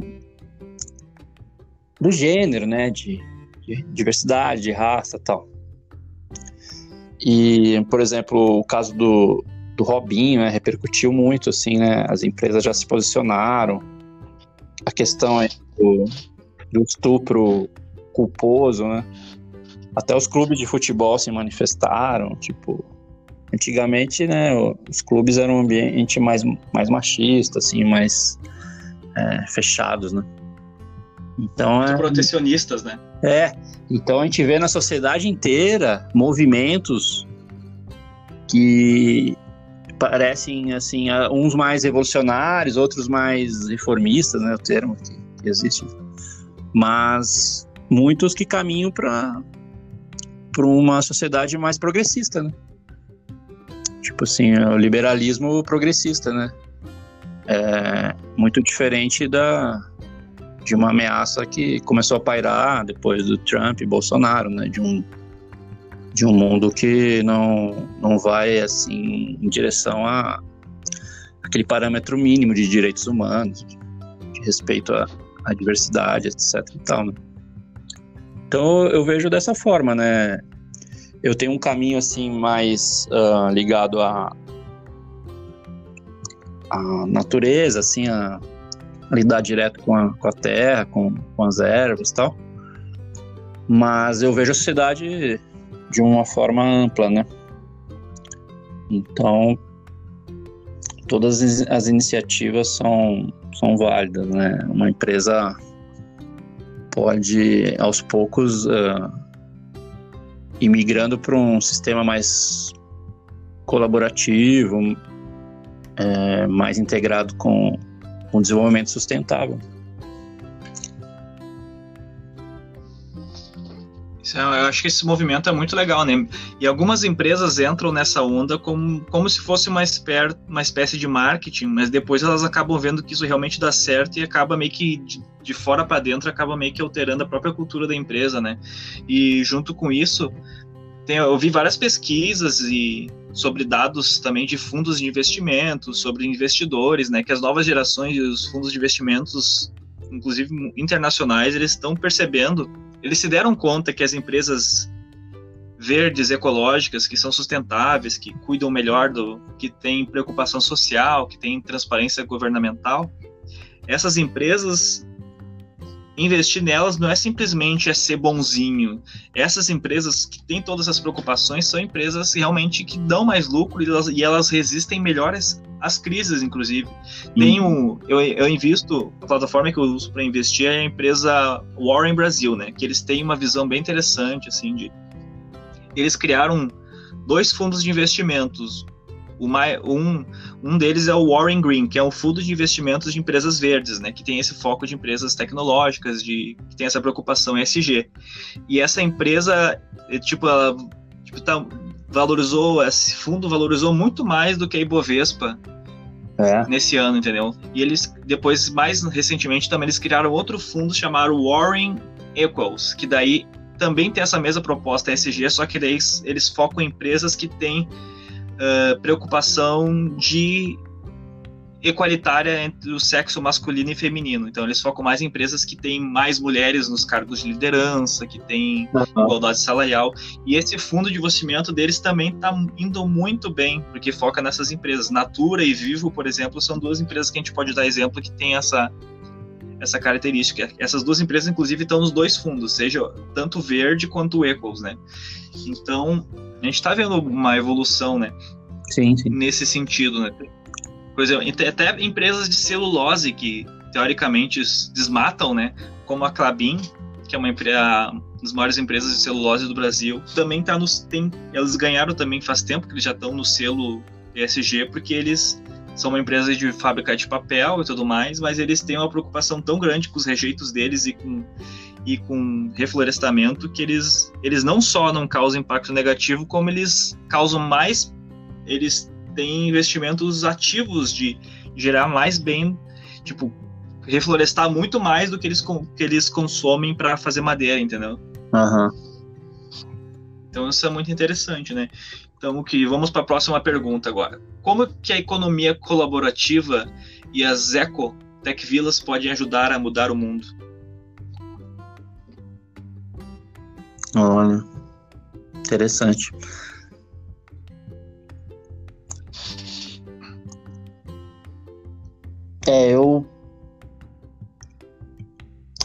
do gênero, né? De, de diversidade, de raça tal. E, por exemplo, o caso do, do Robinho, né, repercutiu muito, assim, né? As empresas já se posicionaram. A questão é do, do estupro culposo, né? Até os clubes de futebol se manifestaram, tipo, antigamente, né, os clubes eram um ambiente mais, mais machista, assim, mais é, fechados, né? Então Muito é protecionistas, né? É. Então a gente vê na sociedade inteira movimentos que parecem assim, uns mais revolucionários, outros mais reformistas, né, o termo que, existe. Mas muitos que caminham para para uma sociedade mais progressista, né? Tipo assim, o liberalismo progressista, né? É muito diferente da de uma ameaça que começou a pairar depois do Trump e Bolsonaro, né? De um de um mundo que não não vai assim em direção a aquele parâmetro mínimo de direitos humanos, de respeito à, à diversidade, etc. E tal, né? Então eu vejo dessa forma, né? Eu tenho um caminho assim mais uh, ligado à a natureza, assim, a lidar direto com a, com a terra, com, com as ervas e tal. Mas eu vejo a sociedade de uma forma ampla, né? Então, todas as iniciativas são, são válidas, né? Uma empresa pode, aos poucos, uh, ir migrando para um sistema mais colaborativo, é, mais integrado com, com desenvolvimento sustentável. É, eu acho que esse movimento é muito legal, né? E algumas empresas entram nessa onda como, como se fosse uma, esper, uma espécie de marketing, mas depois elas acabam vendo que isso realmente dá certo e acaba meio que de, de fora para dentro acaba meio que alterando a própria cultura da empresa, né? E junto com isso, tem, eu vi várias pesquisas e sobre dados também de fundos de investimento, sobre investidores, né? Que as novas gerações dos fundos de investimentos, inclusive internacionais, eles estão percebendo eles se deram conta que as empresas verdes, ecológicas, que são sustentáveis, que cuidam melhor do, que têm preocupação social, que têm transparência governamental, essas empresas investir nelas não é simplesmente é ser bonzinho. Essas empresas que têm todas essas preocupações são empresas realmente que dão mais lucro e elas, e elas resistem melhores às crises, inclusive. Tem um, eu, eu invisto, a plataforma que eu uso para investir é a empresa Warren Brasil, né? Que eles têm uma visão bem interessante, assim, de eles criaram dois fundos de investimentos um, um deles é o Warren Green, que é um fundo de investimentos de empresas verdes, né, que tem esse foco de empresas tecnológicas, de, que tem essa preocupação ESG. E essa empresa, é, tipo, ela tipo, tá, valorizou, esse fundo valorizou muito mais do que a Ibovespa é. nesse ano, entendeu? E eles, depois, mais recentemente, também eles criaram outro fundo chamado Warren Equals, que daí também tem essa mesma proposta ESG, só que daí eles, eles focam em empresas que têm uh, preocupação de equalitária entre o sexo masculino e feminino. Então eles focam mais em empresas que têm mais mulheres nos cargos de liderança, que têm uhum. igualdade salarial. E esse fundo de investimento deles também está indo muito bem, porque foca nessas empresas. Natura e Vivo, por exemplo, são duas empresas que a gente pode dar exemplo que tem essa essa característica. Essas duas empresas, inclusive, estão nos dois fundos, seja tanto verde quanto Equals, né? Então, a gente está vendo uma evolução, né? Sim, sim. Nesse sentido, né? Exemplo, até empresas de celulose que teoricamente desmatam, né? Como a Clabin, que é uma empresa, das maiores empresas de celulose do Brasil, também tá nos tem, eles ganharam também faz tempo que eles já estão no selo ESG porque eles são uma empresa de fábrica de papel e tudo mais, mas eles têm uma preocupação tão grande com os rejeitos deles e com e com reflorestamento que eles, eles não só não causam impacto negativo, como eles causam mais, eles têm investimentos ativos de gerar mais bem, tipo, reflorestar muito mais do que eles, que eles consomem para fazer madeira, entendeu? Uhum. Então isso é muito interessante, né? Então, que vamos para a próxima pergunta agora. Como que a economia colaborativa e as eco tech villas podem ajudar a mudar o mundo? Olha, interessante. É, eu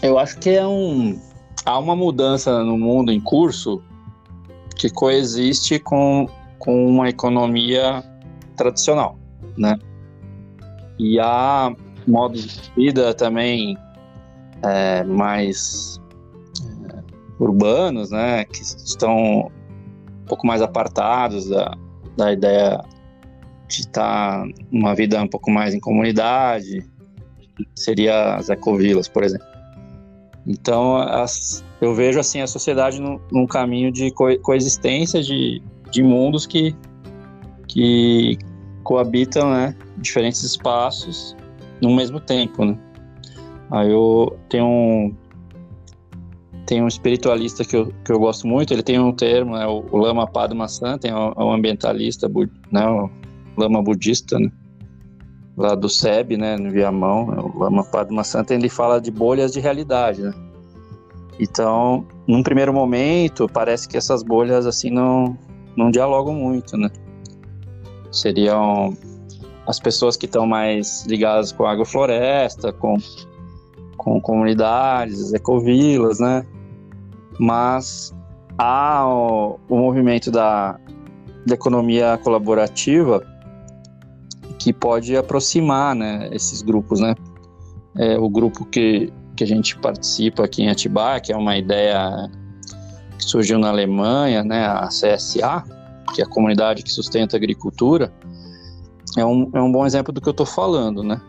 eu acho que é um há uma mudança no mundo em curso que coexiste com com uma economia tradicional, né? E há modos de vida também é, mais é, urbanos, né? Que estão um pouco mais apartados da, da ideia de estar uma vida um pouco mais em comunidade, seria as ecovilas, por exemplo. Então, as, eu vejo assim a sociedade num, num caminho de co coexistência de, de mundos que, que coabitam, né, diferentes espaços no mesmo tempo, né. Aí eu tenho um, tem um espiritualista que eu, que eu gosto muito, ele tem um termo, né, o, Lama Padma Santa, é um, ambientalista, né, o Lama budista, né, lá do SEB, né, no Viamão, né, o Lama Padma Santa, ele fala de bolhas de realidade, né. Então, num primeiro momento, parece que essas bolhas, assim, não, não dialogam muito, né. Seriam as pessoas que estão mais ligadas com agrofloresta, com com comunidades, ecovilas, né? mas há o, o movimento da, da, economia colaborativa que pode aproximar né, esses grupos, né? É, o grupo que, que a gente participa aqui em Atibaia, que é uma ideia que surgiu na Alemanha, né, a CSA, que é a comunidade que sustenta a agricultura, é um, é um bom exemplo do que eu estou falando, né?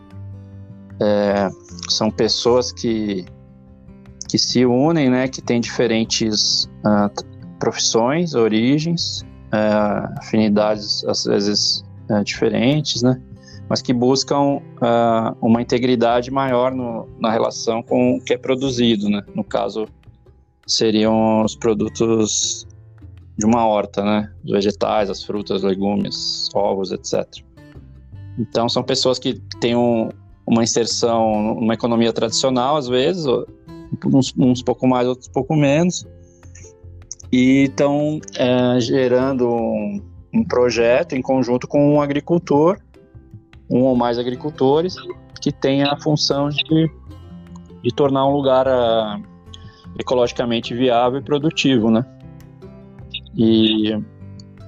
É, são pessoas que que se unem, né, que têm diferentes uh, profissões, origens, uh, afinidades às vezes uh, diferentes, né, mas que buscam uma integridade maior no, na relação com o que é produzido, né. No caso, seriam os produtos de uma horta, né, os vegetais, as frutas, legumes, ovos, etc. Então, são pessoas que têm um, uma inserção numa economia tradicional, às vezes, uns, uns pouco mais, outros pouco menos, e estão é, gerando um, um, projeto em conjunto com um agricultor, um ou mais agricultores, que tem a função de, de tornar um lugar uh, ecologicamente viável e produtivo, né? E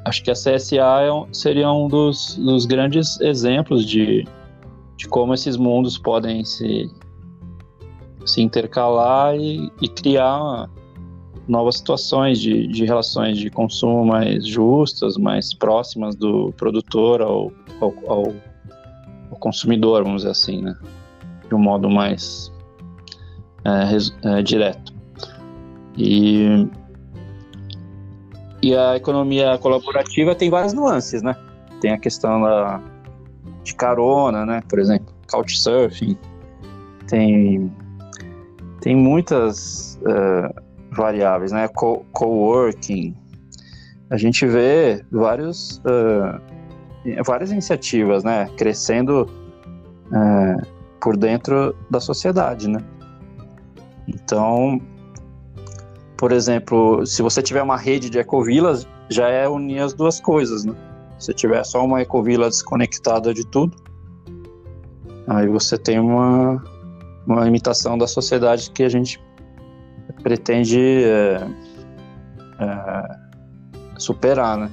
acho que a CSA é um, seria um dos, dos grandes exemplos de, de como esses mundos podem se se intercalar e, e criar novas situações de, de relações de consumo mais justas, mais próximas do produtor ao, ao, ao, ao consumidor, vamos dizer assim, né? De um modo mais é, é, direto. E, e a economia colaborativa tem várias nuances, né? Tem a questão da, de carona, né? Por exemplo, couchsurfing, tem tem muitas uh, variáveis, né? Co coworking. A gente vê vários, uh, várias iniciativas, né? Crescendo uh, por dentro da sociedade, né? Então, por exemplo, se você tiver uma rede de ecovilas, já é unir as duas coisas, né? Se tiver só uma ecovila desconectada de tudo, aí você tem uma, uma imitação da sociedade que a gente pretende é, é, superar, né?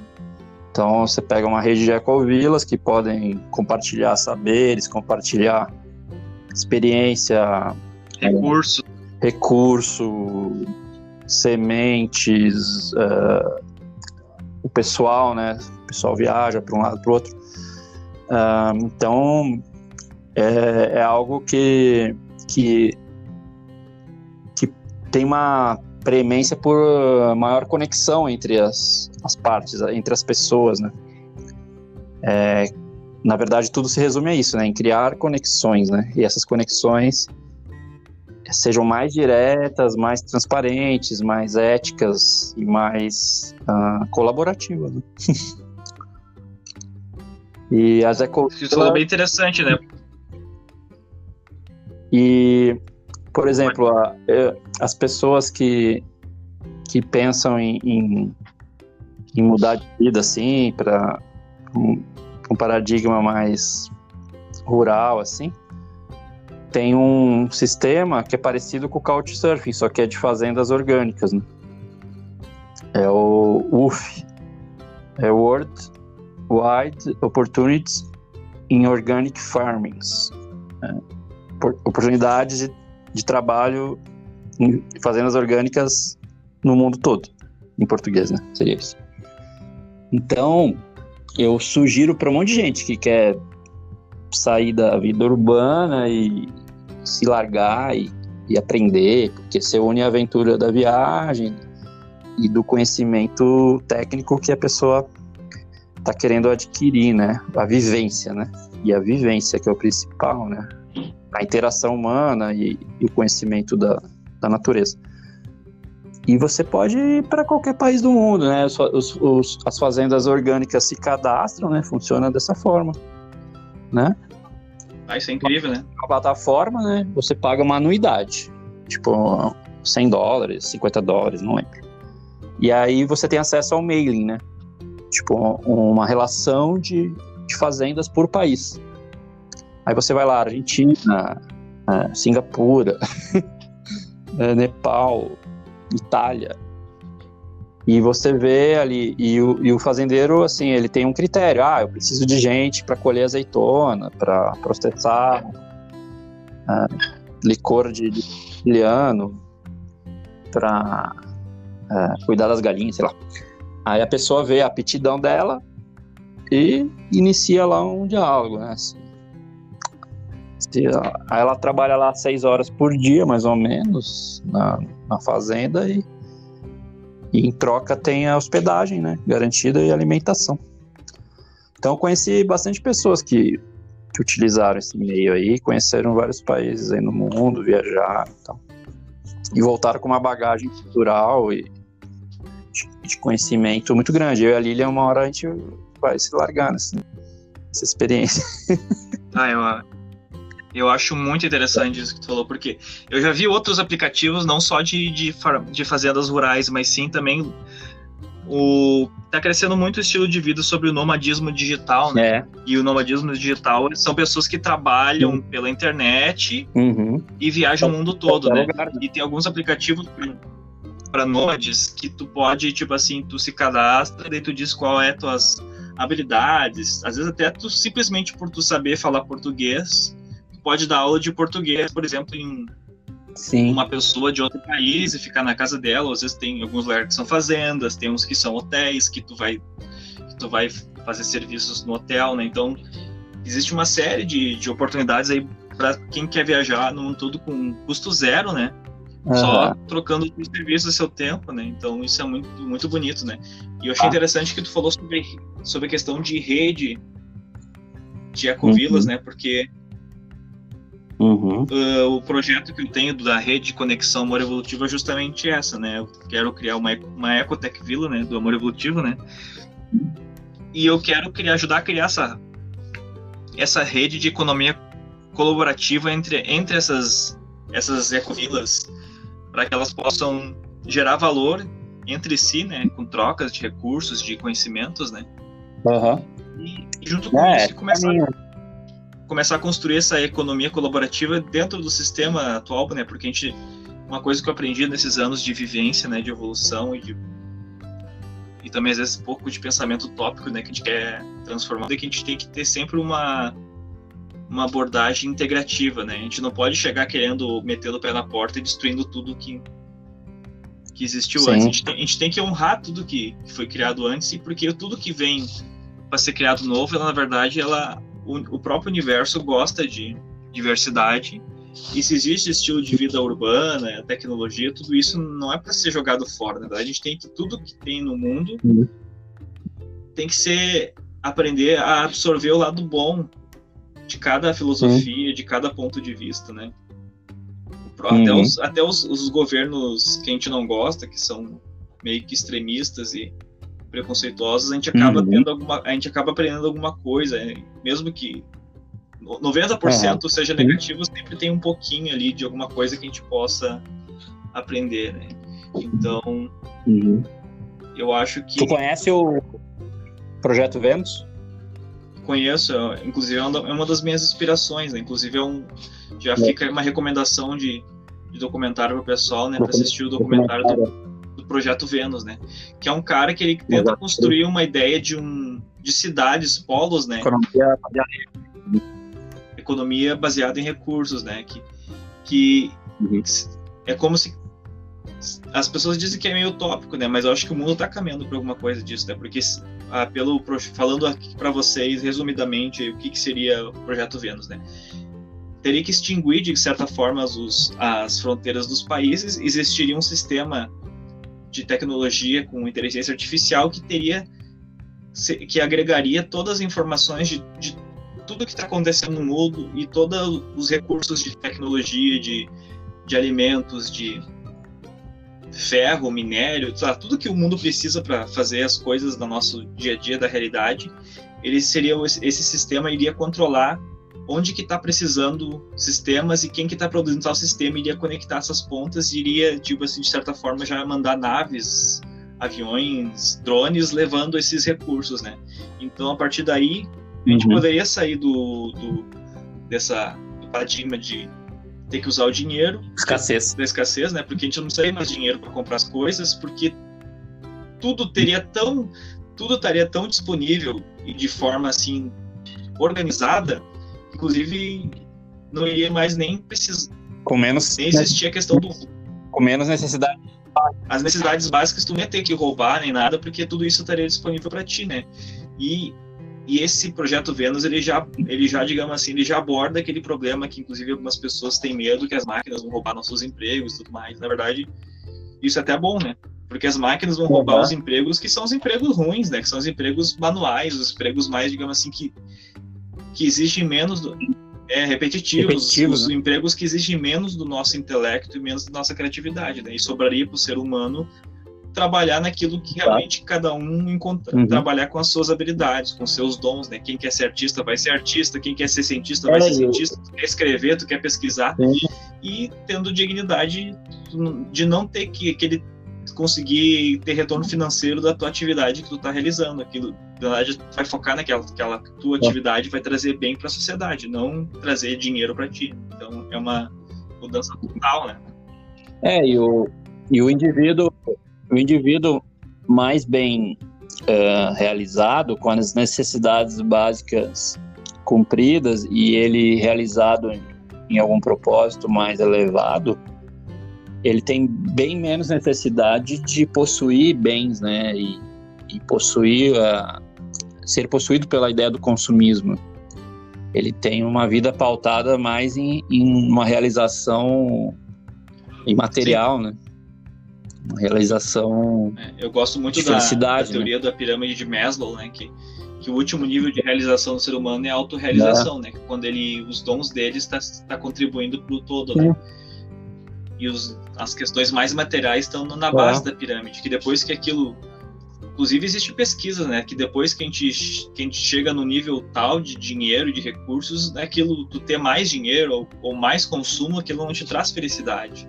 Então você pega uma rede de ecovilas que podem compartilhar saberes, compartilhar experiência, recurso, é, recurso, sementes, é, o pessoal, né? O pessoal viaja para um lado para o outro. É, então é, é algo que que, que tem uma premência por maior conexão entre as, as partes, entre as pessoas, né? É, na verdade, tudo se resume a isso, né? Em criar conexões, né? E essas conexões sejam mais diretas, mais transparentes, mais éticas e mais uh, colaborativas. Né? e as eco... Isso é bem interessante, né? E, por exemplo, a, as pessoas que, que pensam em, em, em mudar de vida assim, para um, um, paradigma mais rural, assim, tem um sistema que é parecido com o Couchsurfing, só que é de fazendas orgânicas, né? É o UF, é World Wide Opportunities in Organic Farmings. É, oportunidades de, de trabalho em fazendas orgânicas no mundo todo, em português, né? Seria isso. Então, eu sugiro para um monte de gente que quer sair da vida urbana e se largar e, e aprender, porque você une a aventura da viagem e do conhecimento técnico que a pessoa está querendo adquirir, né? A vivência, né? E a vivência que é o principal, né? A interação humana e, e o conhecimento da, da natureza. E você pode ir para qualquer país do mundo, né? Os, os, as fazendas orgânicas se cadastram, né? Funciona dessa forma, né? Ah, isso é incrível, né? A plataforma, né? Você paga uma anuidade, tipo 100 dólares, 50 dólares, não lembro. E aí você tem acesso ao mailing, né? Tipo, uma relação de, de fazendas por país. Aí você vai lá, Argentina, é, Singapura, é, Nepal, Itália. E você vê ali, e o, e o, fazendeiro, assim, ele tem um critério. Ah, eu preciso de gente para colher azeitona, para processar ah, licor de, liano, para ah, cuidar das galinhas, sei lá. Aí a pessoa vê a aptidão dela e inicia lá um diálogo, né? Assim, aí ela trabalha lá seis horas por dia, mais ou menos, na, na fazenda e, e, em troca tem a hospedagem, né? Garantida e alimentação. Então conheci bastante pessoas que, que utilizaram esse meio aí, conheceram vários países aí no mundo, viajaram e. E voltaram com uma bagagem cultural e de, de conhecimento muito grande. Eu e a Lilian, uma hora a gente vai se largar nessa, nessa experiência. Ah, eu, eu acho muito interessante isso que tu falou, porque eu já vi outros aplicativos, não só de, de, de fazendas rurais, mas sim também o tá crescendo muito o estilo de vida sobre o nomadismo digital, né? É. E o nomadismo digital são pessoas que trabalham uhum. pela internet uhum. e viajam o mundo todo, né? E tem alguns aplicativos para nômades que tu pode, tipo assim, tu se cadastra, daí tu diz qual é tuas habilidades, às vezes até tu simplesmente por tu saber falar português, pode dar aula de português, por exemplo, em Sim. uma pessoa de outro país e ficar na casa dela. Às vezes tem alguns lugares que são fazendas, tem uns que são hotéis que tu vai, que tu vai fazer serviços no hotel, né? Então existe uma série de, de oportunidades aí para quem quer viajar no mundo todo com custo zero, né? Uhum. Só trocando o serviço do seu tempo, né? Então isso é muito, muito bonito, né? E eu achei ah. interessante que tu falou sobre, sobre a questão de rede de ecovilas, uhum. né? Porque Uhum. Uh, o projeto que eu tenho da rede de conexão Amor Evolutivo é justamente essa, né? Eu quero criar uma, uma Ecotech Villa, né? Do Amor Evolutivo, né? E eu quero criar, ajudar a criar essa, essa rede de economia colaborativa entre, entre essas, essas ecovilas, para que elas possam gerar valor entre si, né? Com trocas de recursos, de conhecimentos, né? Uhum. E, e junto com é, isso começar começar a construir essa economia colaborativa dentro do sistema atual, né? Porque a gente uma coisa que eu aprendi nesses anos de vivência, né, de evolução e de e também às vezes um pouco de pensamento utópico, né, que a gente quer transformar, é que a gente tem que ter sempre uma uma abordagem integrativa, né? A gente não pode chegar querendo meter o pé na porta e destruindo tudo que que existiu Sim. antes. A gente, tem, a gente, tem, que honrar tudo que, que foi criado antes e porque tudo que vem para ser criado novo, ela, na verdade, ela o, o próprio universo gosta de diversidade e se existe estilo de vida urbana, tecnologia, tudo isso não é para ser jogado fora, na verdade. A gente tem que tudo que tem no mundo tem que ser aprender a absorver o lado bom de cada filosofia, de cada ponto de vista, né? Até, uhum. os, até os, os, governos que a gente não gosta, que são meio que extremistas e preconceituosos, a gente acaba uhum. tendo alguma, a gente acaba aprendendo alguma coisa, né? mesmo que 90% uhum. seja negativo, sempre tem um pouquinho ali de alguma coisa que a gente possa aprender, né? Então, uhum. eu acho que Tu conhece o projeto Vênus? conheço, inclusive é uma das minhas inspirações, né? Inclusive é um, já é. fica uma recomendação de, de documentário para o pessoal, né? Para assistir o documentário do, do, Projeto Vênus, né? Que é um cara que ele tenta Exato. construir uma ideia de um de cidades, polos, né? Economia baseada em, Economia baseada em recursos, né? Que, que uhum. é como se as pessoas dizem que é meio utópico, né? Mas eu acho que o mundo está caminhando para alguma coisa disso, né? Porque ah, pelo falando aqui para vocês resumidamente o que, que seria o projeto Vênus, né? Teria que extinguir de certa forma os, as fronteiras dos países. Existiria um sistema de tecnologia com inteligência artificial que teria que agregaria todas as informações de, de tudo que está acontecendo no mundo e todos os recursos de tecnologia, de, de alimentos, de ferro, minério, tudo que o mundo precisa para fazer as coisas do nosso dia a dia, da realidade, ele seria esse sistema iria controlar onde que está precisando sistemas e quem que está produzindo tal sistema iria conectar essas pontas e iria, tipo assim, de certa forma já mandar naves, aviões, drones levando esses recursos, né? Então, a partir daí, a gente uhum. poderia sair do, do dessa do paradigma de ter que usar o dinheiro. Escassez. Da escassez, né? Porque a gente não tem mais dinheiro para comprar as coisas, porque tudo teria tão. Tudo estaria tão disponível e de forma assim organizada, inclusive não iria mais nem precisar. Com menos. Nem existia a questão do. Com menos necessidade. As necessidades básicas tu não ia ter que roubar nem nada, porque tudo isso estaria disponível para ti, né? E e esse projeto Vênus, ele já, ele já, digamos assim, ele já aborda aquele problema que, inclusive, algumas pessoas têm medo que as máquinas vão roubar nossos empregos e tudo mais. Na verdade, isso é até bom, né? Porque as máquinas vão roubar uhum. os empregos que são os empregos ruins, né? Que são os empregos manuais, os empregos mais, digamos assim, que, que exigem menos do, é, repetitivos, repetitivos os, né? empregos que exigem menos do nosso intelecto e menos da nossa criatividade, né? E sobraria para o ser humano trabalhar naquilo que realmente tá. cada um encontra, uhum. trabalhar com as suas habilidades, com seus dons, né? Quem quer ser artista vai ser artista, quem quer ser cientista vai é, ser cientista, tu quer escrever, tu quer pesquisar e tendo dignidade de não ter que aquele conseguir ter retorno financeiro da tua atividade que tu está realizando, aquilo, na verdade, vai focar naquela aquela tua atividade vai trazer bem para a sociedade, não trazer dinheiro para ti. Então é uma mudança total, né? É, e o, e o indivíduo o indivíduo mais bem uh, realizado, com as necessidades básicas cumpridas e ele realizado em algum propósito mais elevado, ele tem bem menos necessidade de possuir bens, né? E, e possuir, uh, ser possuído pela ideia do consumismo. Ele tem uma vida pautada mais em, em uma realização imaterial, Sim. né? uma realização. É, eu gosto muito da, da, né? teoria né? da pirâmide de Maslow, né? Que, que o último nível de realização do ser humano é a autorrealização, é. né? Que quando ele, os dons dele está tá contribuindo para o todo, né? E os, as questões mais materiais estão na base da pirâmide, que depois que aquilo Inclusive, existe pesquisa, né? Que depois que a gente, que a gente chega no nível tal de dinheiro, de recursos, né, aquilo, tu ter mais dinheiro ou, ou mais consumo, aquilo não te traz felicidade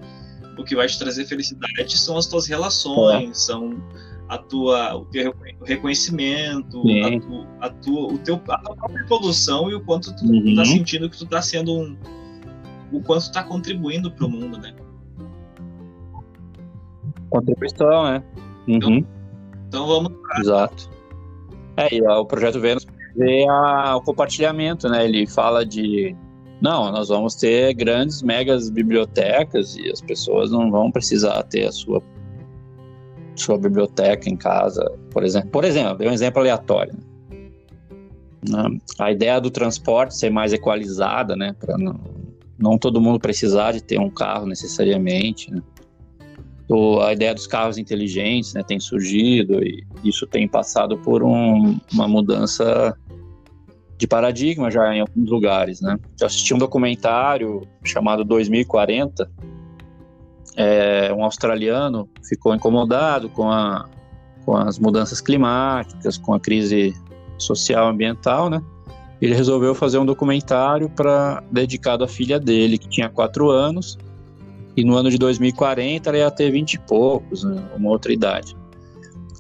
o que vai te trazer felicidade são as tuas relações, são a tua, o teu reconhecimento, a, tu, a, tua, o teu, a tua própria evolução e o quanto tu, uhum. tá sentindo que tu tá sendo um. O quanto tu tá contribuindo pro mundo, né? Contribuição, né? Uhum. Então, então vamos pra... Exato. É, e o projeto Vênus vê a, o compartilhamento, né? Ele fala de não, nós vamos ter grandes, megas bibliotecas e as pessoas não vão precisar ter a sua sua biblioteca em casa, por exemplo. Por exemplo, é um exemplo aleatório. Né? A ideia do transporte ser mais equalizada, né, para não, não todo mundo precisar de ter um carro necessariamente. Né? A ideia dos carros inteligentes, né, tem surgido e isso tem passado por um, uma mudança de paradigma já em alguns lugares, né? Eu assisti um documentário chamado 2040. É, um australiano ficou incomodado com, a, com as mudanças climáticas, com a crise social ambiental, né? Ele resolveu fazer um documentário para dedicado à filha dele, que tinha quatro anos, e no ano de 2040 ela ia ter vinte e poucos, né? uma outra idade.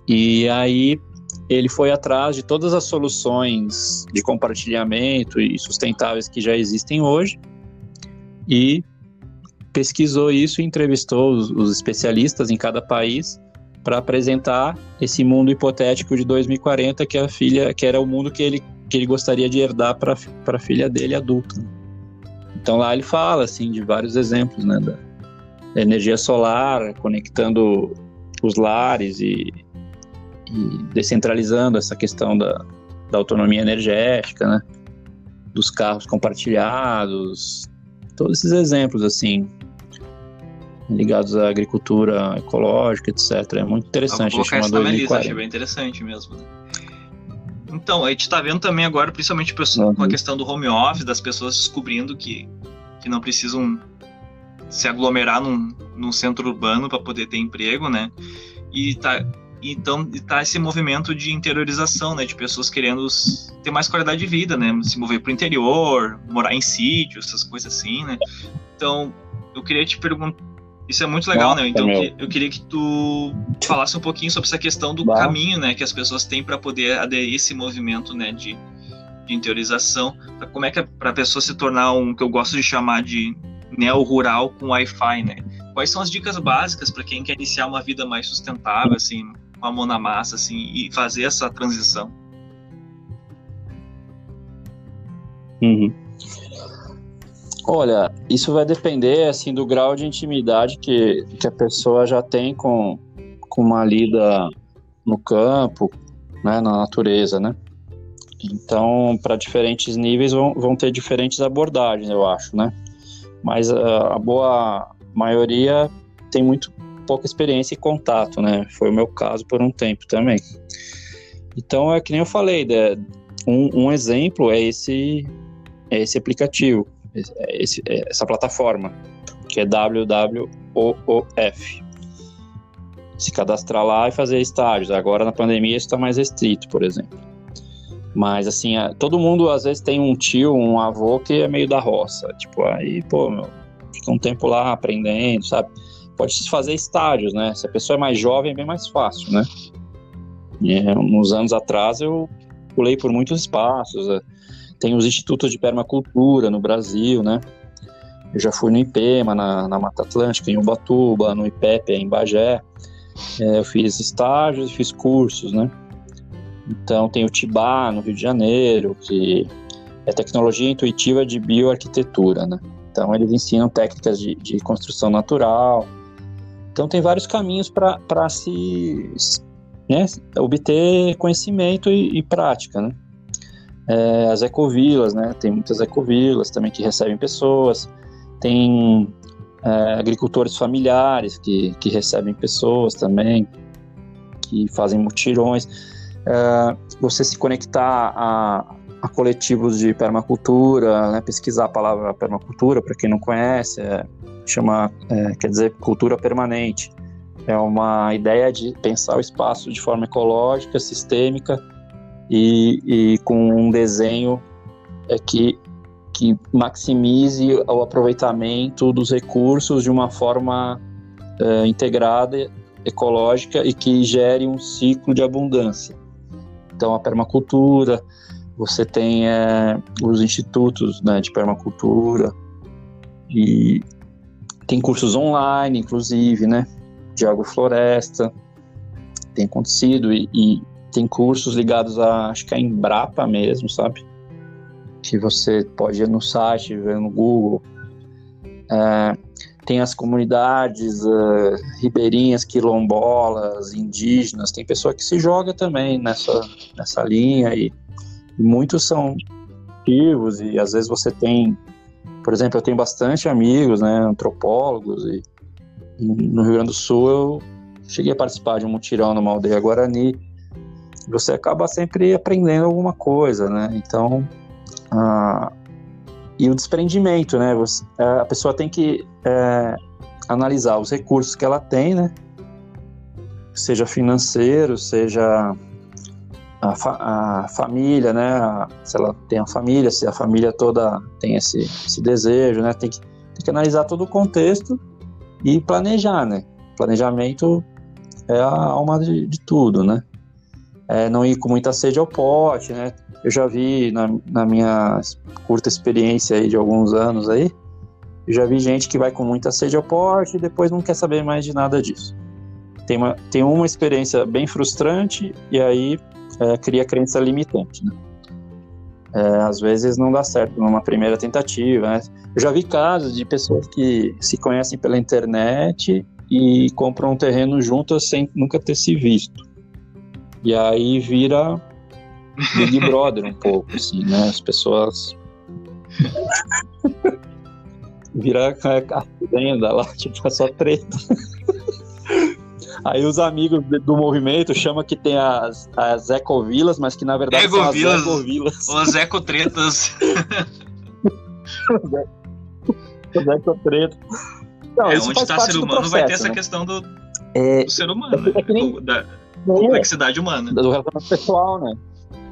E aí ele foi atrás de todas as soluções de compartilhamento e sustentáveis que já existem hoje e pesquisou isso e entrevistou os, os especialistas em cada país para apresentar esse mundo hipotético de 2040 que a filha que era o mundo que ele que ele gostaria de herdar para a filha dele adulta. Então lá ele fala assim de vários exemplos, né, da energia solar conectando os lares e, e descentralizando essa questão da, da autonomia energética, né, dos carros compartilhados, todos esses exemplos assim ligados à agricultura ecológica, etc. É muito interessante. Vou colocar isso na minha lista, achei bem interessante mesmo. Né? Então, a gente está vendo também agora, principalmente uhum. com a questão do home office, das pessoas descobrindo que, que não precisam se aglomerar num, num centro urbano para poder ter emprego, né? E tá, então está esse movimento de interiorização, né? De pessoas querendo ter mais qualidade de vida, né? Se mover para o interior, morar em sítios, essas coisas assim, né? Então, eu queria te perguntar isso é muito legal, Nossa, né? Então meu. eu queria que tu falasse um pouquinho sobre essa questão do caminho, né, que as pessoas têm para poder aderir esse movimento, né, de, de interiorização. Como é que é para a pessoa se tornar um que eu gosto de chamar de neo-rural com Wi-Fi, né? Quais são as dicas básicas para quem quer iniciar uma vida mais sustentável, assim, com a mão na massa, assim, e fazer essa transição? Uhum. Olha, isso vai depender assim do grau de intimidade que, que a pessoa já tem com, com uma lida no campo, né, na natureza, né? Então, para diferentes níveis vão, vão ter diferentes abordagens, eu acho, né? Mas a, a boa maioria tem muito pouca experiência e contato, né? Foi o meu caso por um tempo também. Então, é que nem eu falei, né? um, um exemplo é esse, é esse aplicativo esse, essa plataforma, que é WWOOF. Se cadastrar lá e fazer estágios. Agora na pandemia isso está mais restrito, por exemplo. Mas assim, todo mundo às vezes tem um tio, um avô que é meio da roça. Tipo, aí, pô, meu, fica um tempo lá aprendendo, sabe? Pode se fazer estágios, né? Se a pessoa é mais jovem, é bem mais fácil, né? E, uns anos atrás eu pulei por muitos espaços. Tem os institutos de permacultura no Brasil, né? Eu já fui no IPEMA, na, na Mata Atlântica, em Ubatuba, no IPEP, em Bagé. É, eu fiz estágios fiz cursos, né? Então tem o TIBA, no Rio de Janeiro, que é tecnologia intuitiva de bioarquitetura, né? Então eles ensinam técnicas de, de construção natural. Então tem vários caminhos para se né, obter conhecimento e, e prática, né? é, as ecovilas, né? Tem muitas ecovilas também que recebem pessoas. Tem é, agricultores familiares que, que recebem pessoas também, que fazem mutirões. É, você se conectar a, a, coletivos de permacultura, né? pesquisar a palavra permacultura, para quem não conhece, é, chama, é, quer dizer cultura permanente. É uma ideia de pensar o espaço de forma ecológica, sistêmica, e, e com um desenho é que, que maximize o aproveitamento dos recursos de uma forma é, integrada, ecológica e que gere um ciclo de abundância. Então, a permacultura, você tem é, os institutos né, de permacultura e tem cursos online, inclusive, né, de agrofloresta, tem acontecido e, e tem cursos ligados a, acho que a Embrapa mesmo, sabe? Que você pode ir no site, ver no Google. É, tem as comunidades uh, ribeirinhas, quilombolas, indígenas, tem pessoa que se joga também nessa, nessa linha e, e muitos são ativos e às vezes você tem, por exemplo, eu tenho bastante amigos, né, antropólogos e, e no Rio Grande do Sul eu cheguei a participar de um mutirão numa aldeia Guarani você acaba sempre aprendendo alguma coisa, né? Então, ah, e o desprendimento, né? Você, a pessoa tem que é, analisar os recursos que ela tem, né? Seja financeiro, seja a, fa a família, né? se ela tem a família, se a família toda tem esse, esse desejo, né? Tem que, tem que analisar todo o contexto e planejar, né? Planejamento é a alma de, de tudo, né? é, não ir com muita sede ao pote, né? Eu já vi na, na minha curta experiência aí de alguns anos aí, eu já vi gente que vai com muita sede ao pote e depois não quer saber mais de nada disso. Tem uma, tem uma experiência bem frustrante e aí é, cria crença limitante, né? É, às vezes não dá certo numa primeira tentativa, né? Eu já vi casos de pessoas que se conhecem pela internet e compram um terreno juntas sem nunca ter se visto. E aí vira Big Brother um pouco, assim, né? As pessoas. vira a venda lá, tipo, é só treta. Aí os amigos do movimento chamam que tem as, as ecovilas, mas que na verdade ecovilas, são as ecovilas. Ou as ecotretas. as ecotretas. Não, é, onde está ser humano processo, vai ter essa né? questão do, é, do ser humano, é, é nem, da complexidade humana. Do relacionamento pessoal, né?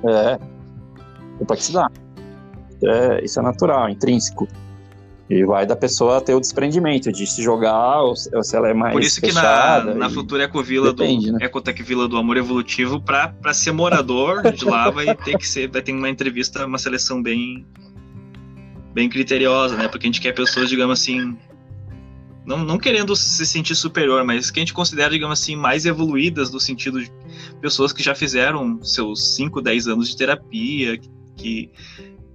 É. Complexidade. É, isso é natural, intrínseco. E vai da pessoa ter o desprendimento de se jogar ou, ou se ela é mais. Por isso que na, na futura Ecovila Depende, do né? Ecotec Vila do Amor Evolutivo, para ser morador de lá, vai ter que ser, vai ter uma entrevista, uma seleção bem bem criteriosa, né? Porque a gente quer pessoas, digamos assim, não, não querendo se sentir superior, mas que a gente considera, digamos assim, mais evoluídas no sentido de pessoas que já fizeram seus 5, 10 anos de terapia, que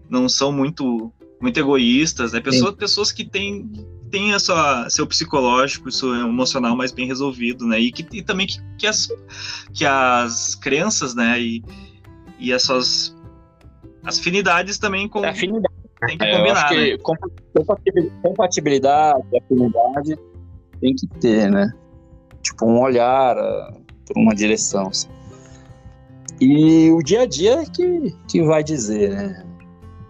não são muito muito egoístas, né? Pessoas, pessoas que têm tem a sua, seu psicológico, seu emocional mais bem resolvido, né? E, que, e também que, que, as, que as crenças, né? E, e as suas as afinidades também com. É afinidade. Tem que é, combinar, que né? compatibilidade, afinidade tem que ter, né? Tipo, um olhar por uma direção. Assim. E o dia a dia é que, que vai dizer, né?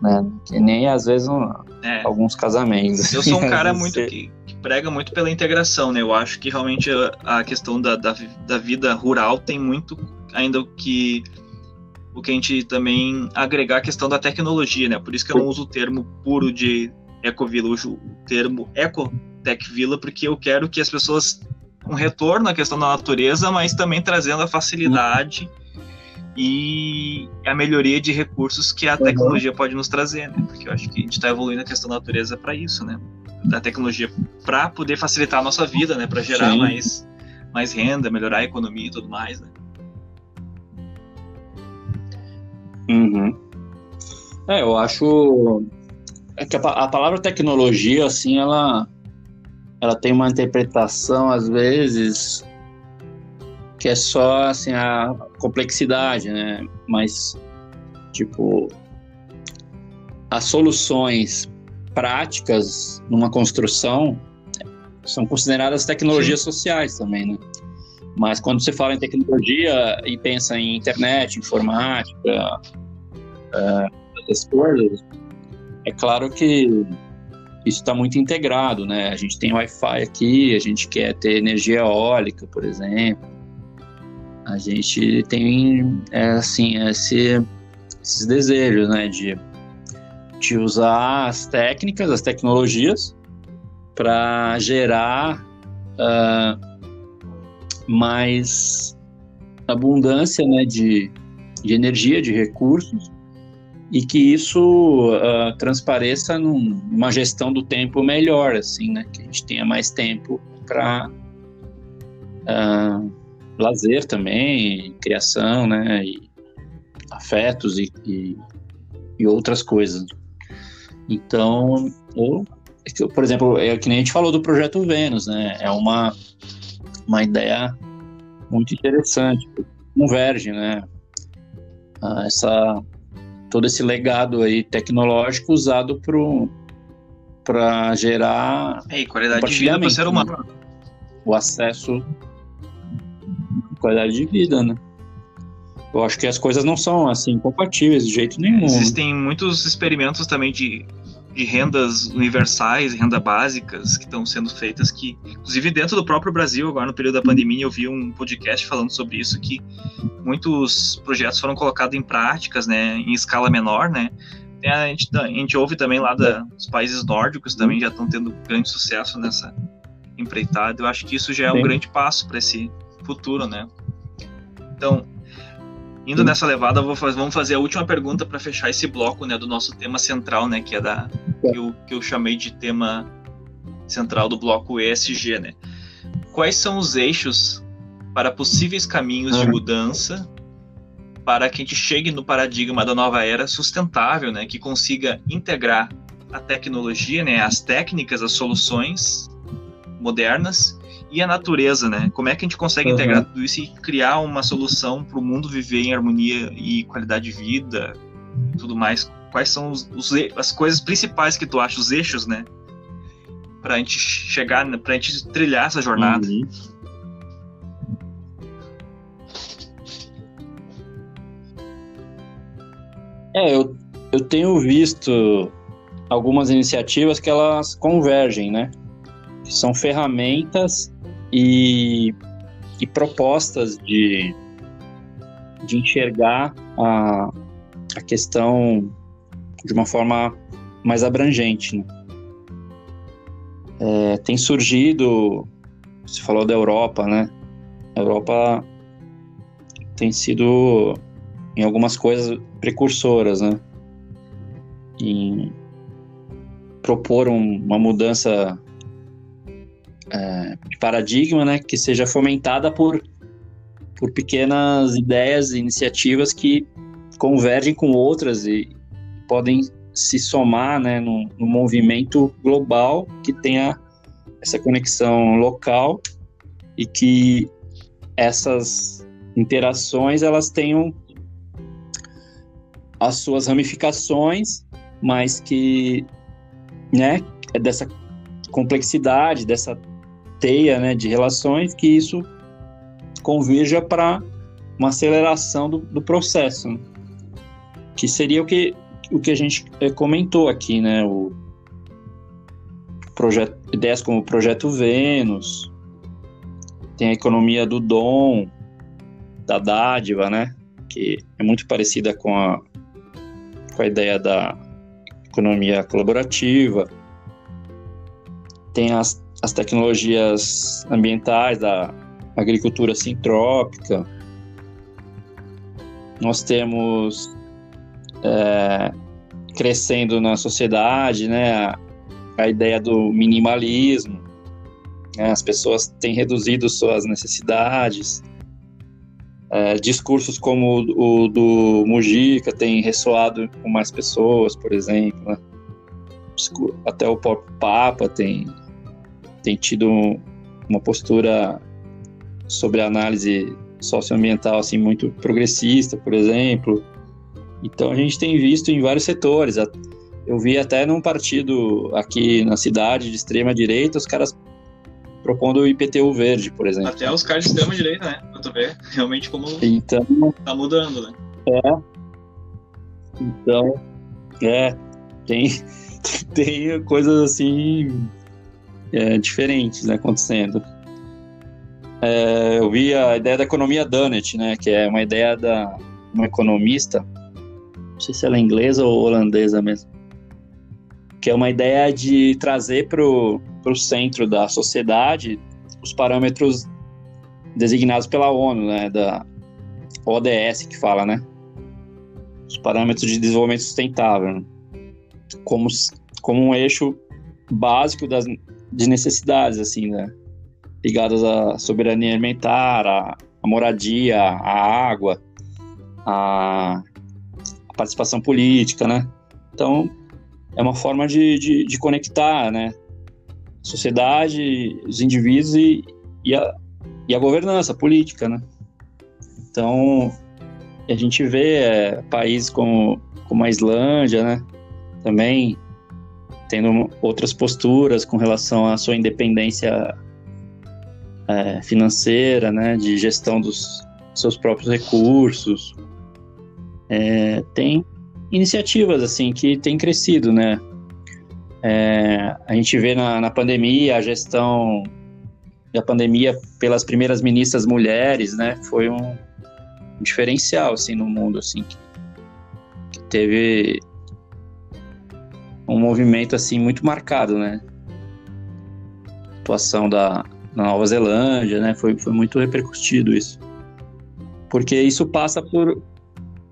né? Que nem às vezes um, é. alguns casamentos. Eu sou um cara muito que, que, prega muito pela integração, né? Eu acho que realmente a, a questão da, da, da, vida rural tem muito ainda o que o que a gente também agregar a questão da tecnologia, né? Por isso que eu não uso o termo puro de ecovila, eu uso o termo ecotech vila, porque eu quero que as pessoas um retorno à questão da natureza, mas também trazendo a facilidade e a melhoria de recursos que a uhum. tecnologia pode nos trazer, né? Porque eu acho que a gente está evoluindo a questão da natureza para isso, né? Da tecnologia para poder facilitar a nossa vida, né? Para gerar mais, mais renda, melhorar a economia e tudo mais, né? Uhum. É, eu acho é que a, a palavra tecnologia, assim, ela, ela tem uma interpretação às vezes que é só assim a complexidade, né? Mas tipo as soluções práticas numa construção são consideradas tecnologias Sim. sociais também, né? Mas quando você fala em tecnologia e pensa em internet, informática, uh, essas coisas, é claro que isso está muito integrado, né? A gente tem Wi-Fi aqui, a gente quer ter energia eólica, por exemplo, a gente tem é, assim esse, esses desejos né de, de usar as técnicas as tecnologias para gerar uh, mais abundância né de, de energia de recursos e que isso uh, transpareça num, numa gestão do tempo melhor assim né que a gente tenha mais tempo para uh, lazer também, criação, né? E afetos e, e, e outras coisas. Então, eu, por exemplo, é que nem a gente falou do projeto Vênus, né? É uma, uma ideia muito interessante, converge, né? Ah, essa todo esse legado aí tecnológico usado para gerar qualidade de vida para o ser humano. Né? O acesso qualidade de vida, né? Eu acho que as coisas não são assim compatíveis de jeito nenhum. Existem muitos experimentos também de, de rendas universais, renda básicas que estão sendo feitas que, inclusive dentro do próprio Brasil, agora no período da pandemia, eu vi um podcast falando sobre isso que muitos projetos foram colocados em práticas, né, em escala menor, né. A gente, a gente ouve também lá da, dos países nórdicos também já estão tendo grande sucesso nessa empreitada. Eu acho que isso já é um grande passo para esse futuro, né? Então, indo nessa levada, fazer, vamos fazer a última pergunta para fechar esse bloco, né, do nosso tema central, né, que é da que eu, que eu chamei de tema central do bloco ESG, né? Quais são os eixos para possíveis caminhos uhum. de mudança para que a gente chegue no paradigma da nova era sustentável, né, que consiga integrar a tecnologia, né, as técnicas, as soluções modernas e a natureza, né? Como é que a gente consegue uhum. integrar tudo isso e criar uma solução para o mundo viver em harmonia e qualidade de vida e tudo mais? Quais são os, os, as coisas principais que tu acha, os eixos, né? Para a gente chegar, para a gente trilhar essa jornada. Uhum. É, eu, eu tenho visto algumas iniciativas que elas convergem, né? Que são ferramentas e, e propostas de, de enxergar a, a questão de uma forma mais abrangente. Né? É, tem surgido, você falou da Europa, né? A Europa tem sido, em algumas coisas, precursoras, né? Em propor um, uma mudança é, de paradigma, né, que seja fomentada por, por pequenas ideias e iniciativas que convergem com outras e podem se somar né, num, movimento global que tenha essa conexão local e que essas interações elas tenham as suas ramificações, mas que né, é dessa complexidade, dessa teia né, de relações, que isso converja para uma aceleração do, do processo, né? que seria o que, o que a gente é, comentou aqui, né? O projeto, ideias como o Projeto Vênus, tem a economia do dom, da dádiva, né? Que é muito parecida com a, com a ideia da economia colaborativa. Tem as as tecnologias ambientais, da agricultura sintrópica. Nós temos é, crescendo na sociedade, né, a, a ideia do minimalismo. Né, as pessoas têm reduzido suas necessidades. É, discursos como o, o do Mujica têm ressoado com mais pessoas, por exemplo. Né? Até o próprio Papa tem tem tido uma postura sobre a análise socioambiental assim muito progressista, por exemplo. Então a gente tem visto em vários setores. Eu vi até num partido aqui na cidade de extrema direita os caras propondo o IPTU verde, por exemplo. Até os caras de extrema direita, né? Pra tu ver realmente como então, tá mudando, né? É. Então, é, tem, tem coisas assim é, diferentes né, acontecendo. É, eu vi a ideia da economia Dunnett, né, que é uma ideia da uma economista, não sei se ela é inglesa ou holandesa mesmo, que é uma ideia de trazer para o centro da sociedade os parâmetros designados pela ONU, né, da ODS que fala, né, os parâmetros de desenvolvimento sustentável, como, como um eixo básico das, de necessidades, assim, né? Ligadas à soberania alimentar, à, à moradia, à água, à, à, participação política, né? Então, é uma forma de, de, de conectar, né? Sociedade, os indivíduos e, e, a, e a governança política, né? Então, a gente vê é, países como, como a Islândia, né? Também tendo outras posturas com relação à sua independência é, financeira, né, de gestão dos seus próprios recursos. É, tem iniciativas assim que têm crescido, né? É, a gente vê na, na pandemia a gestão da pandemia pelas primeiras ministras mulheres, né? Foi um, um diferencial assim no mundo, assim que, que teve um movimento assim muito marcado, né? A atuação da, da Nova Zelândia, né? Foi, foi muito repercutido isso. porque isso passa por,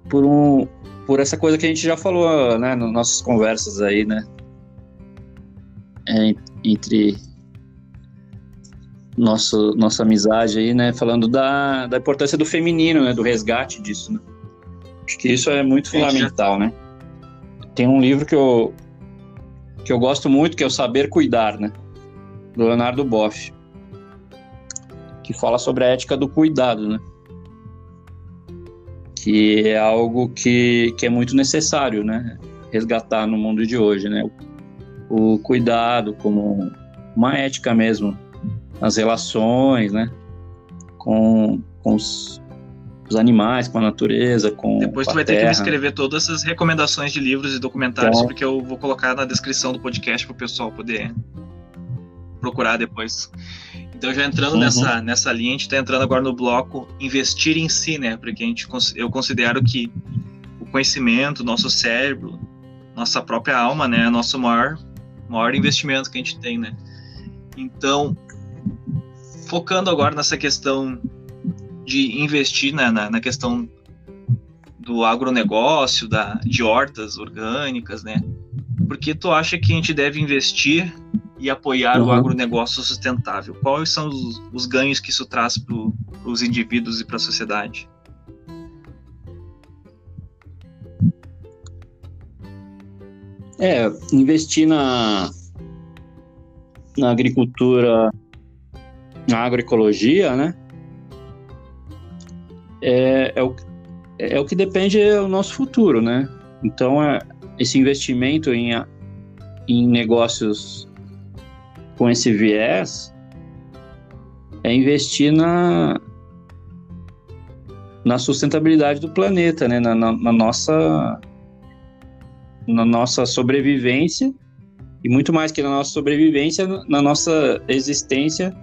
por, um, por essa coisa que a gente já falou né, nas nossas conversas aí, né? É, entre nosso, nossa amizade aí, né? Falando da, da importância do feminino, né? Do resgate disso, né? Acho que isso é muito fundamental, né? Tem um livro que eu, que eu gosto muito, que é o Saber Cuidar, né? Do Leonardo Boff. Que fala sobre a ética do cuidado, né? Que é algo que, que é muito necessário, né? Resgatar no mundo de hoje, né? O, o cuidado como uma ética mesmo nas relações, né? Com, com os, os animais, com a natureza, com Depois tu vai terra. ter que me escrever todas essas recomendações de livros e documentários, Então- porque eu vou colocar na descrição do podcast para o pessoal poder procurar depois. Então já entrando Uhum. nessa, nessa linha, a gente está entrando agora no bloco investir em si, né? Porque a gente, eu considero que o conhecimento, nosso cérebro, nossa própria alma, né? É nosso maior, maior investimento que a gente tem, né? Então, focando agora nessa questão de investir né, na, na questão do agronegócio, da, de hortas orgânicas, né? Por que tu acha que a gente deve investir e apoiar o Uhum. agronegócio sustentável? Quais são os, os ganhos que isso traz para os indivíduos e para a sociedade? É, investir na, na agricultura, na agroecologia, né? É, é, o, é o que depende do nosso futuro, né? Então, é, esse investimento em, em negócios com esse viés é investir na, na sustentabilidade do planeta, né? Na, na- na nossa na nossa sobrevivência e muito mais que na nossa sobrevivência, na nossa existência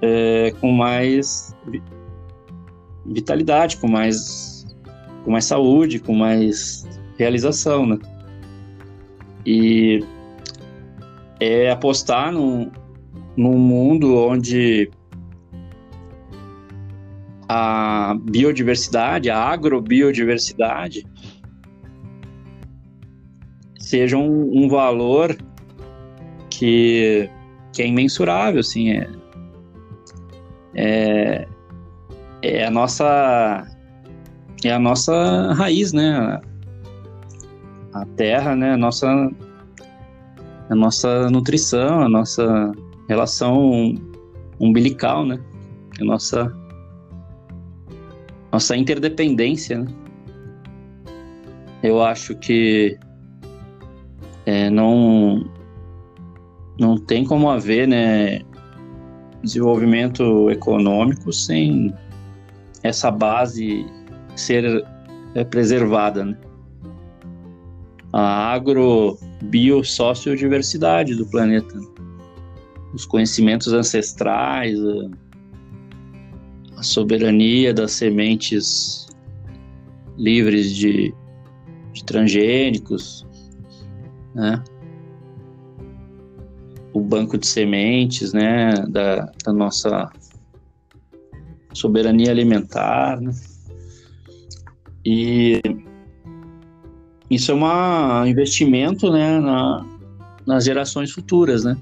é, com mais vitalidade, com mais com mais saúde, com mais realização, né? E é apostar num, num mundo onde a biodiversidade, a agrobiodiversidade, seja um, um valor que, que é imensurável, assim, é, é, é a nossa é a nossa raiz, né? A terra, né? A nossa a nossa nutrição, a nossa relação umbilical, né? A nossa nossa interdependência, né? Eu acho que é, não não tem como haver, né, desenvolvimento econômico sem essa base ser é, preservada, né? A agro bio sociodiversidade do planeta, os conhecimentos ancestrais, a, a soberania das sementes livres de, de transgênicos, né? O banco de sementes, né? Da, da nossa soberania alimentar, né? E isso é um investimento, né? Na, nas gerações futuras, né?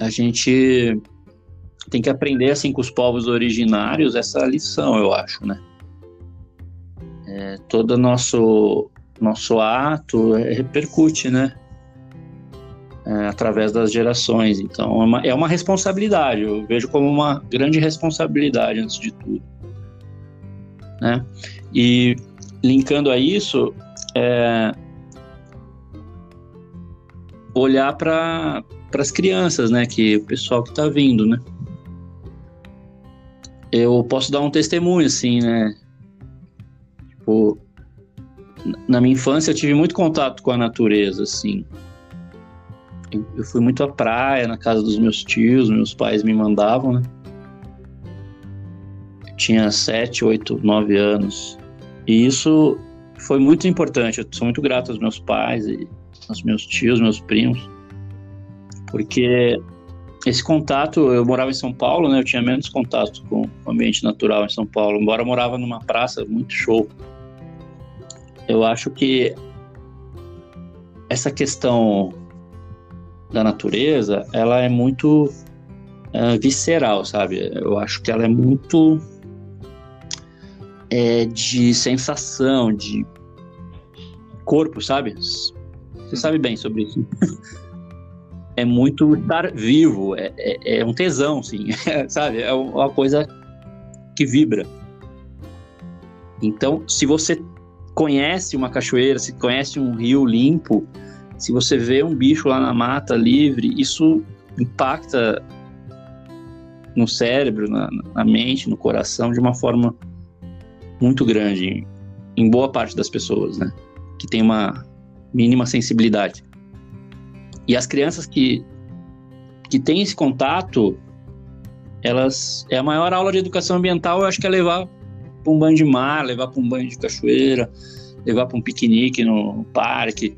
A gente tem que aprender assim com os povos originários essa lição, eu acho, né? É, todo nosso nosso ato repercute, né? É, através das gerações. Então é uma, é uma responsabilidade. Eu vejo como uma grande responsabilidade antes de tudo, né? E linkando a isso, é, olhar para as crianças, né? Que o pessoal que está vindo, né? Eu posso dar um testemunho, assim, né? Tipo, na minha infância eu tive muito contato com a natureza, assim. Eu- fui muito à praia, na casa dos meus tios, meus pais me mandavam, né? Eu tinha sete, oito, nove anos. E isso foi muito importante. Eu sou muito grato aos meus pais e aos meus tios, meus primos, porque esse contato, eu morava em São Paulo, né? Eu tinha menos contato com o ambiente natural em São Paulo, embora eu morava numa praça muito show. Eu acho que essa questão da natureza, ela é muito uh, visceral, sabe? Eu acho que ela é muito é, de sensação, de corpo, sabe? Você sabe bem sobre isso. é muito estar vivo, é, é, é um tesão, sim, sabe? É uma coisa que vibra. Então, se você conhece uma cachoeira, se conhece um rio limpo, se você vê um bicho lá na mata livre, isso impacta no cérebro, na, na mente, no coração de uma forma muito grande em boa parte das pessoas, né? Que tem uma mínima sensibilidade. E as crianças que, que têm esse contato, elas é a maior aula de educação ambiental, eu acho que é levar para um banho de mar, levar para um banho de cachoeira, levar para um piquenique no parque,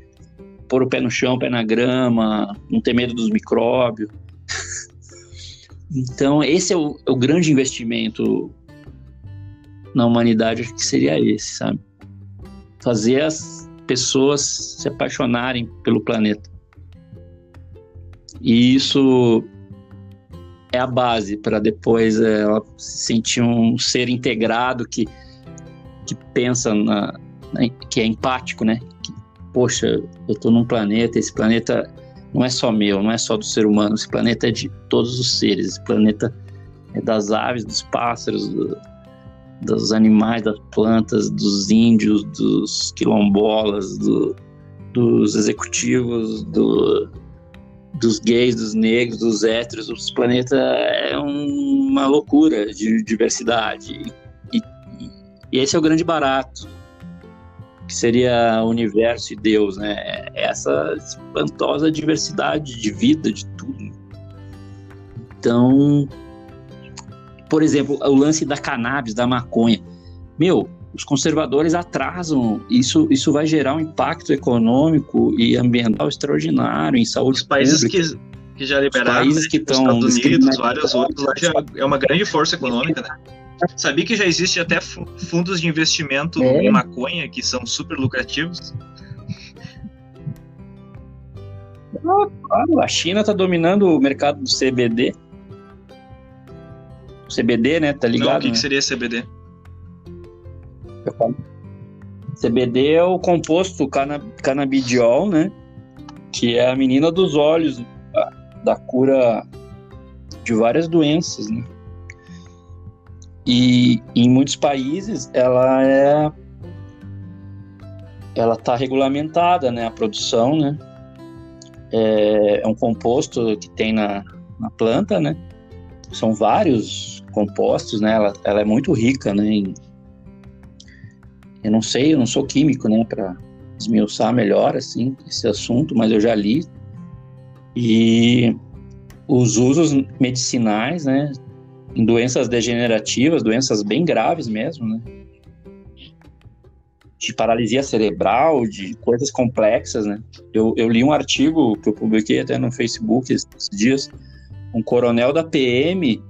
pôr o pé no chão, pé na grama, não ter medo dos micróbios. então, esse é o, é o grande investimento na humanidade, acho que seria esse, sabe? Fazer as pessoas se apaixonarem pelo planeta. E isso é a base para depois é, ela se sentir um ser integrado que, que pensa na, na, que é empático, né? Poxa, eu estou num planeta, esse planeta não é só meu, não é só do ser humano, esse planeta é de todos os seres, esse planeta é das aves, dos pássaros, do, dos animais, das plantas, dos índios, dos quilombolas, do, dos executivos, do, dos gays, dos negros, dos héteros, o planeta é uma loucura de diversidade. E, e, e, esse é o grande barato, que seria o universo e Deus, né? É essa espantosa diversidade de vida, de tudo. Então, por exemplo, o lance da cannabis, da maconha. Meu, os conservadores atrasam, isso, isso vai gerar um impacto econômico e ambiental extraordinário em saúde Os países pública. que, que já liberaram, Os países né? que estão Estados Unidos, vários outros, lá já é uma grande força econômica, né? Sabia que já existe até fundos de investimento é. em maconha que são super lucrativos? claro, a China está dominando o mercado do CBD. CBD, né? Tá ligado? Não, o que, né? que seria CBD? CBD é o composto canabidiol, né? Que é a menina dos olhos da, da cura de várias doenças, né? E em muitos países ela é ela está regulamentada, né? A produção, né? É, é, um composto que tem na, na planta, né? São vários compostos, né? Ela, ela é muito rica, né? Em, eu não sei, eu não sou químico, né, para esmiuçar melhor assim esse assunto, mas eu já li e os usos medicinais, né, doenças degenerativas, doenças bem graves mesmo, né, de paralisia cerebral, de coisas complexas, né. Eu, eu li um artigo que eu publiquei até no Facebook esses dias, um coronel da PM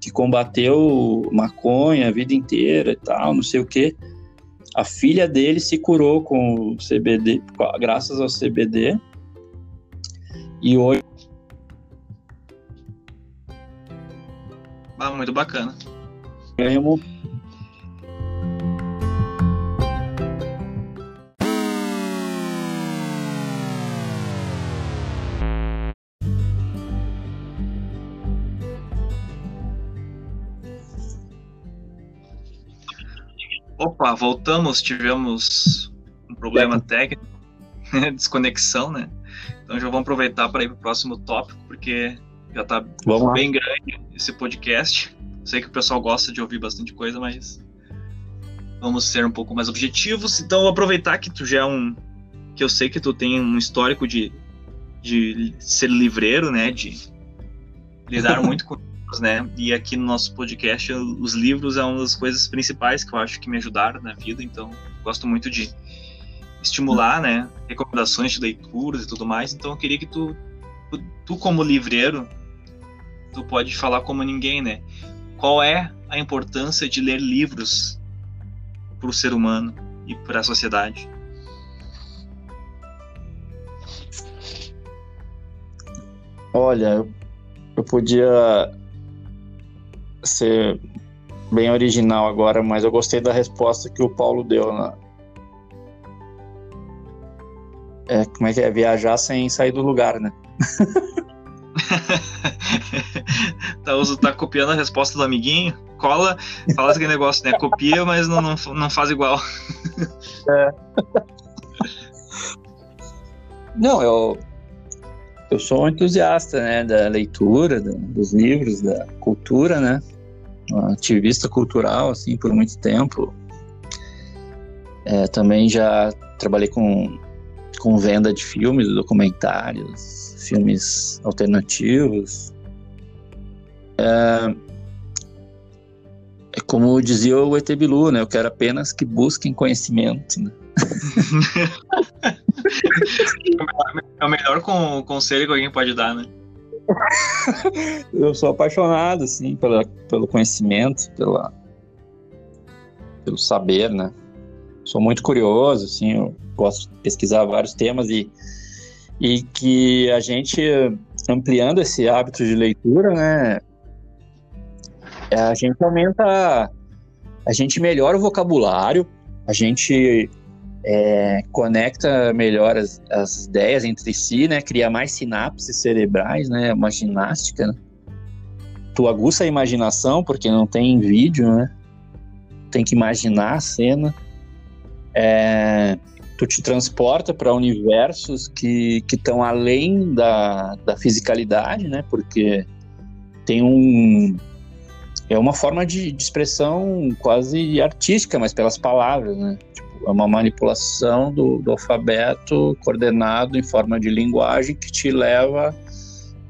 que combateu maconha a vida inteira e tal, não sei o que a filha dele se curou com o CBD, graças ao CBD. E hoje. Ah, muito bacana. Ganhamos Opa, voltamos, tivemos um problema técnico, desconexão, né? Então já vamos aproveitar para ir para o próximo tópico, porque já está bem grande esse podcast. Sei que o pessoal gosta de ouvir bastante coisa, mas vamos ser um pouco mais objetivos. Então aproveitar que tu já é um que eu sei que tu tem um histórico de, de ser livreiro, né, de lidar muito com livros, né? E aqui no nosso podcast, os livros é uma das coisas principais que eu acho que me ajudaram na vida, então gosto muito de estimular, né? Recomendações de leituras e tudo mais. Então eu queria que tu, tu como livreiro, tu pode falar como ninguém, né? Qual é a importância de ler livros para o ser humano e para a sociedade? Olha, eu podia ser bem original agora, mas eu gostei da resposta que o Paulo deu na, é, como é que é? Viajar sem sair do lugar, né? tá, tá copiando a resposta do amiguinho, cola, fala aquele negócio, né? Copia, mas não, não, não faz igual. É. Não, eu, eu sou um entusiasta né, da leitura, da, dos livros, da cultura, né? Um ativista cultural, assim, por muito tempo. É, também já trabalhei com com venda de filmes, documentários, filmes alternativos. É, é como dizia o ET Bilu, né? Eu quero apenas que busquem conhecimento. Né? é o melhor conselho que alguém pode dar, né? Eu sou apaixonado, assim, pela, pelo conhecimento, pela, pelo saber, né? Sou muito curioso, assim, eu gosto de pesquisar vários temas e, e que a gente, ampliando esse hábito de leitura, né, a gente aumenta, a gente melhora o vocabulário, a gente é, conecta melhor as, as, ideias entre si, né, cria mais sinapses cerebrais, né, uma ginástica, né? Tu aguça a imaginação, porque não tem vídeo, né? Tem que imaginar a cena. É, tu te transporta para universos que estão além da, da fisicalidade, né? Porque tem um é uma forma de, de, expressão quase artística, mas pelas palavras, né? Tipo, é uma manipulação do, do, alfabeto coordenado em forma de linguagem que te leva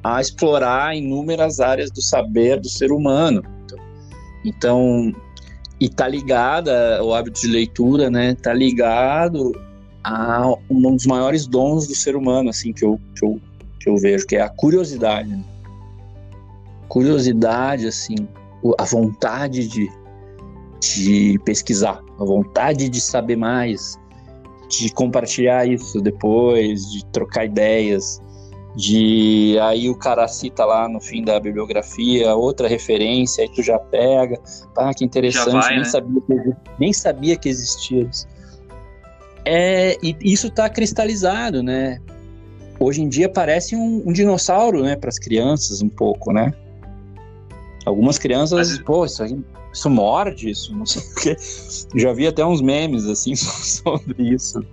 a explorar inúmeras áreas do saber do ser humano. Então, e tá ligada o hábito de leitura, né? Tá ligado a um dos maiores dons do ser humano, assim, que eu, que eu, que eu vejo, que é a curiosidade. Curiosidade, assim, a vontade de, de pesquisar, a vontade de saber mais, de compartilhar isso depois, de trocar ideias, de aí o cara cita lá no fim da bibliografia outra referência, aí tu já pega, ah, que interessante, vai, nem, né? sabia que, nem sabia que existia isso. É, e isso está cristalizado, né? Hoje em dia parece um, um dinossauro, né, para as crianças um pouco, né? Algumas crianças, Mas... pô, isso, aí, isso morde, isso, não sei o quê. Já vi até uns memes assim sobre isso.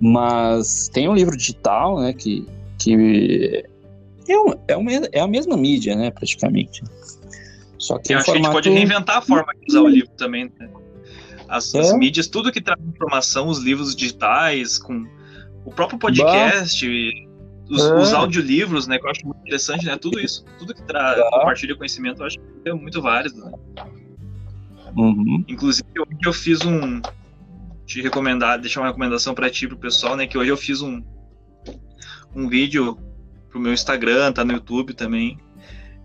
Mas tem um livro digital, né, que, que é, um, é, uma, é a mesma mídia, né, praticamente. Só que Eu acho formato... que a gente pode reinventar a forma de usar o livro também, né? As, é. as, mídias, tudo que traz informação, os livros digitais, com o próprio podcast, os, é. os, audiolivros, né? Que eu acho muito interessante, né? Tudo isso, tudo que traz, é. compartilha conhecimento, eu acho que é muito válido, né? Uhum. Inclusive, hoje eu fiz um. Te recomendar, deixar uma recomendação para ti, pro pessoal, né? Que hoje eu fiz um, um vídeo pro meu Instagram, tá no YouTube também,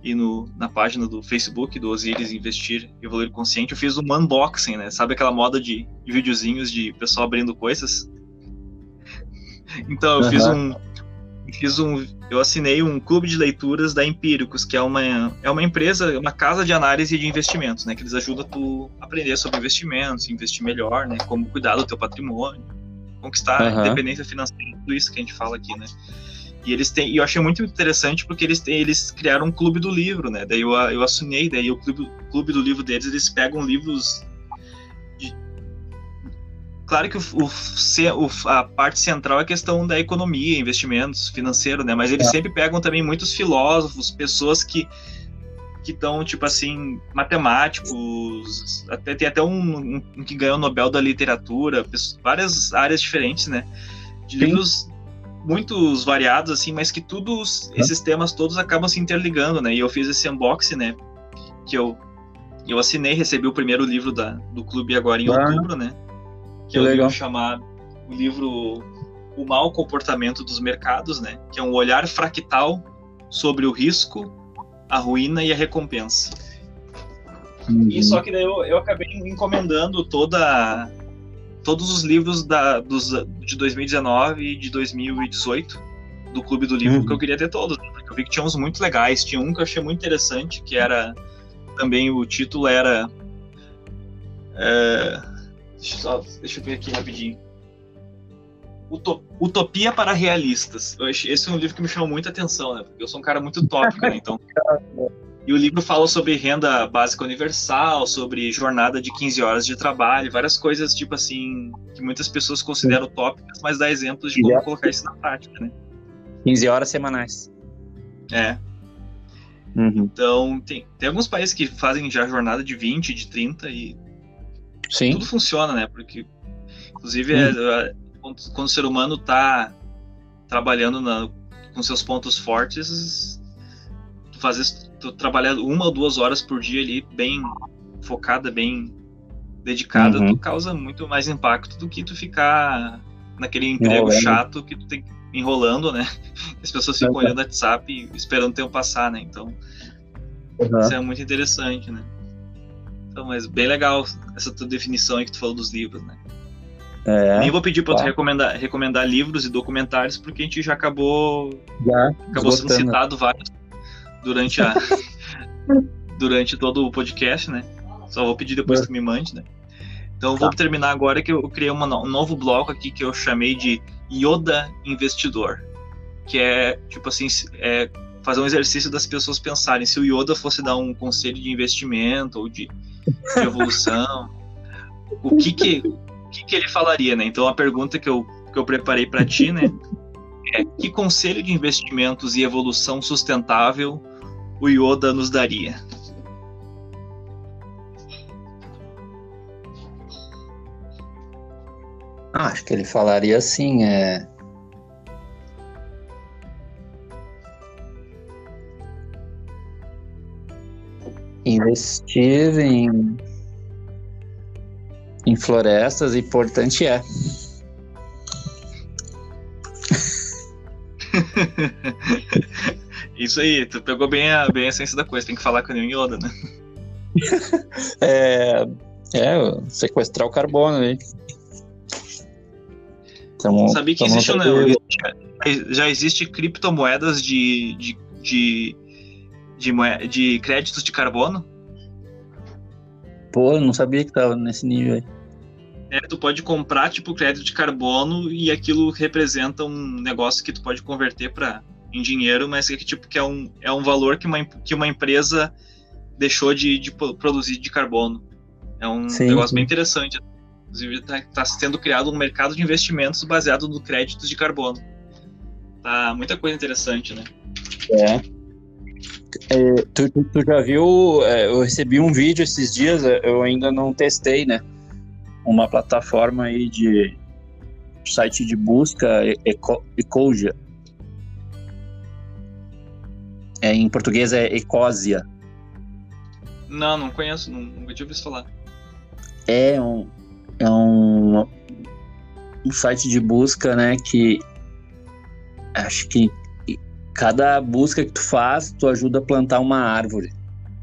e no, na página do Facebook do Osiris Investir e Evoluir Consciente, eu fiz um unboxing, né? Sabe aquela moda de, de videozinhos de pessoal abrindo coisas? Então, eu uhum. fiz um. Fiz um. Eu assinei um clube de leituras da Empíricos, que é uma, é uma empresa, uma casa de análise de investimentos, né? Que eles ajudam tu a aprender sobre investimentos, investir melhor, né? Como cuidar do teu patrimônio, conquistar uhum. a independência financeira, tudo isso que a gente fala aqui, né? E eles têm, e eu achei muito interessante porque eles têm, eles criaram um clube do livro, né? Daí eu, eu assinei, daí o clube, clube do livro deles, eles pegam livros de... Claro que o, o, a parte central é a questão da economia, investimentos, financeiro, né? Mas eles é. sempre pegam também muitos filósofos, pessoas que que estão, tipo assim, matemáticos, até, tem até um, um, que ganhou o Nobel da Literatura, várias áreas diferentes, né? De Sim. livros muitos variados, assim, mas que todos esses temas todos acabam se interligando, né? E eu fiz esse unboxing, né? Que eu, eu assinei, recebi o primeiro livro da, do clube agora em ah, outubro, né? Que, que é o legal. livro chamado o livro O Mal Comportamento dos Mercados, né? Que é um olhar fractal sobre o risco A Ruína e a Recompensa. Uhum. E só que daí eu, eu acabei encomendando toda todos os livros da, dos, de 2019 e de 2018 do Clube do Livro, uhum. que eu queria ter todos. Né? Porque eu vi que tinha uns muito legais. Tinha um que eu achei muito interessante, que era. Também o título era. É, deixa, só, deixa eu ver aqui rapidinho. Utopia para Realistas. esse é um livro que me chamou muita atenção, né? Porque eu sou um cara muito tópico, né? Então. E o livro fala sobre renda básica universal, sobre jornada de 15 horas de trabalho, várias coisas, tipo assim, que muitas pessoas consideram tópicas, mas dá exemplos de como colocar isso na prática, né? 15 horas semanais. É. Uhum. Então, tem, tem alguns países que fazem já jornada de 20, de 30 e Sim. tudo funciona, né? Porque, inclusive, é, é, quando, quando, o ser humano está trabalhando na, com seus pontos fortes, tu fazes, tu trabalhar uma ou duas horas por dia ali, bem focada, bem dedicada, uhum. tu causa muito mais impacto do que tu ficar naquele emprego chato que tu tem enrolando, né? As pessoas ficam olhando o WhatsApp esperando o tempo passar, né? Então, uhum. isso é muito interessante, né? Então, mas bem legal essa tua definição aí que tu falou dos livros, né? É, Nem vou pedir para tá. tu recomendar, recomendar livros e documentários, porque a gente já acabou. Já, acabou sendo citado vários durante a. durante todo o podcast, né? Só vou pedir depois que me mande, né? Então tá. vou terminar agora que eu criei uma, um novo bloco aqui que eu chamei de Yoda Investidor, que é tipo assim, é fazer um exercício das pessoas pensarem se o Yoda fosse dar um conselho de investimento ou de, de evolução, o que que, o que que ele falaria, né? Então a pergunta que eu, que eu preparei para ti, né, é que conselho de investimentos e evolução sustentável o Yoda nos daria? Ah, acho que ele falaria assim, é. Investir em, em florestas importante é. Isso aí, tu pegou bem a, bem a essência da coisa, tem que falar com o Yoda, né? é, é, sequestrar o carbono aí. Tamo, Sabia que existe, né, já existe criptomoedas de, de, de, de, moeda, de créditos de carbono? Pô, eu não sabia que tava nesse nível aí. É, tu pode comprar tipo crédito de carbono e aquilo representa um negócio que tu pode converter para em dinheiro, mas é que tipo que é um, é um valor que uma, que uma empresa deixou de, de produzir de carbono. É um sim, negócio bem interessante. Inclusive, está tá sendo criado um mercado de investimentos baseado no créditos de carbono. Tá muita coisa interessante, né? É. é tu, tu, já viu? É, eu recebi um vídeo esses dias, eu ainda não testei, né? Uma plataforma aí de site de busca, Eco, Ecosia. É, em português é Ecosia. Não, não conheço, nunca tinha ouvido falar. É um, é um, um site de busca, né, que acho que cada busca que tu faz, tu ajuda a plantar uma árvore.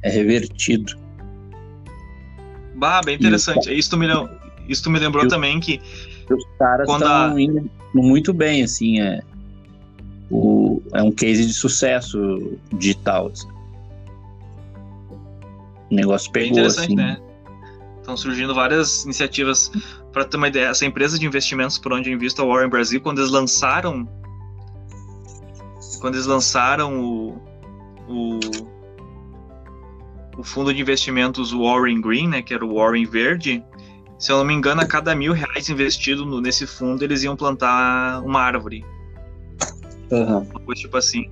É revertido. Bah, bem interessante. E, isso, me, isso me lembrou também que os caras estão a... indo muito bem, assim, é, o, é um case de sucesso digital. Assim. O negócio pegou, bem interessante, assim. né? Estão surgindo várias iniciativas. Para ter uma ideia, essa empresa de investimentos por onde eu invisto, a Warren Brasil, quando eles lançaram. Quando eles lançaram o, o, o fundo de investimentos Warren Green, né, que era o Warren Verde, se eu não me engano, a cada mil reais investido no, nesse fundo, eles iam plantar uma árvore. Uhum. Uma coisa tipo assim.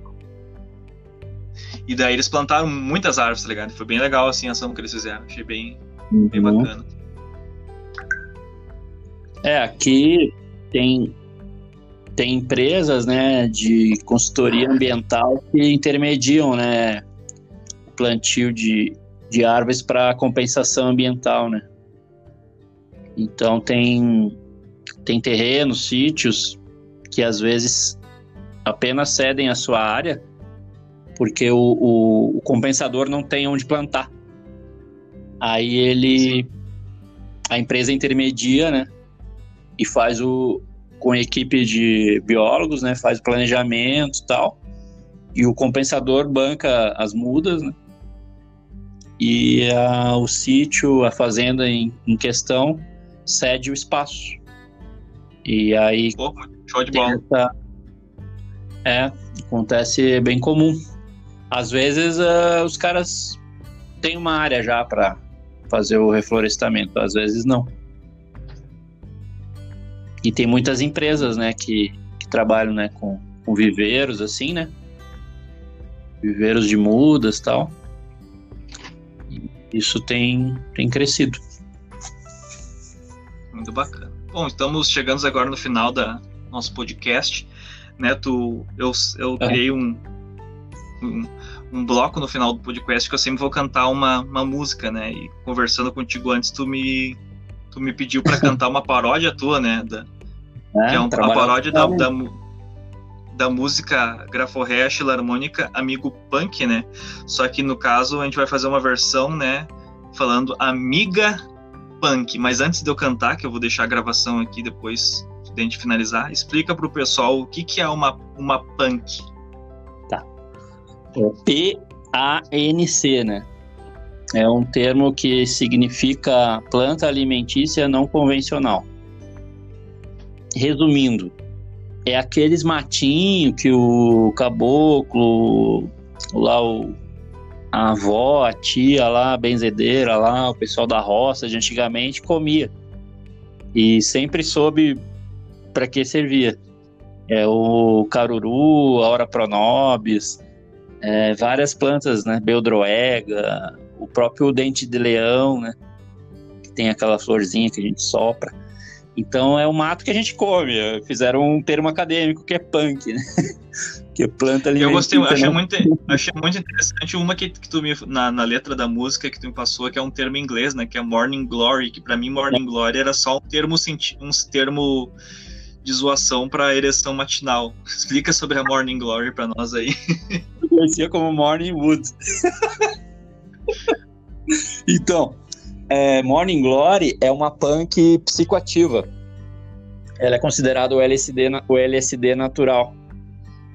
E daí eles plantaram muitas árvores, tá ligado? Foi bem legal assim a ação que eles fizeram. Achei bem, Uhum. Bem bacana. É, aqui tem, tem empresas né, de consultoria ambiental que intermediam né, o plantio de, de árvores para compensação ambiental. Né? Então tem, tem terrenos, sítios que às vezes apenas cedem a sua área porque o, o, o compensador não tem onde plantar. Aí ele. A empresa intermedia, né? E faz o. Com a equipe de biólogos, né? Faz o planejamento e tal. E o compensador banca as mudas, né? E a, o sítio, a fazenda em, em, questão, cede o espaço. E aí. Pô, show de bola. Essa, é, acontece bem comum. Às vezes uh, os caras têm uma área já para fazer o reflorestamento, às vezes não. E tem muitas empresas, né, que, que trabalham, né, com, com viveiros, assim, né? Viveiros de mudas tal. isso tem, tem crescido. Muito bacana. Bom, estamos chegando agora no final da nosso podcast. Né, tu, eu, eu é. criei um, um, um, bloco no final do podcast que eu sempre vou cantar uma, uma música, né? E conversando contigo antes, tu me, tu me pediu para cantar uma paródia tua, né? Da, é, que é um, a paródia da, da, da, música Graforré Harmônica Amigo Punk, né? Só que no caso a gente vai fazer uma versão, né? Falando Amiga Punk. Mas antes de eu cantar, que eu vou deixar a gravação aqui depois de a gente finalizar, explica para o pessoal o que, que é uma, uma punk. Tá. É P-A-N-C, né? É um termo que significa planta alimentícia não convencional resumindo, é aqueles matinhos que o caboclo, lá o, a avó, a tia lá, a benzedeira lá, o pessoal da roça de antigamente comia. E sempre soube para que servia. É o caruru, a ora pronobis, é, várias plantas, né? Beldroega, o próprio dente de leão, né? Que tem aquela florzinha que a gente sopra. Então é o mato que a gente come. Fizeram um termo acadêmico que é punk, né? que é planta ali. Eu gostei, achei, muito, achei muito interessante uma que, que tu me na, na, letra da música que tu me passou, que é um termo em inglês, né? Que é Morning Glory, que para mim Morning Glory era só um termo um termo de zoação para ereção matinal. Explica sobre a Morning Glory para nós aí. Eu conhecia como Morning Wood. então, é, Morning Glory é uma punk psicoativa. Ela é considerada o LSD, o LSD natural.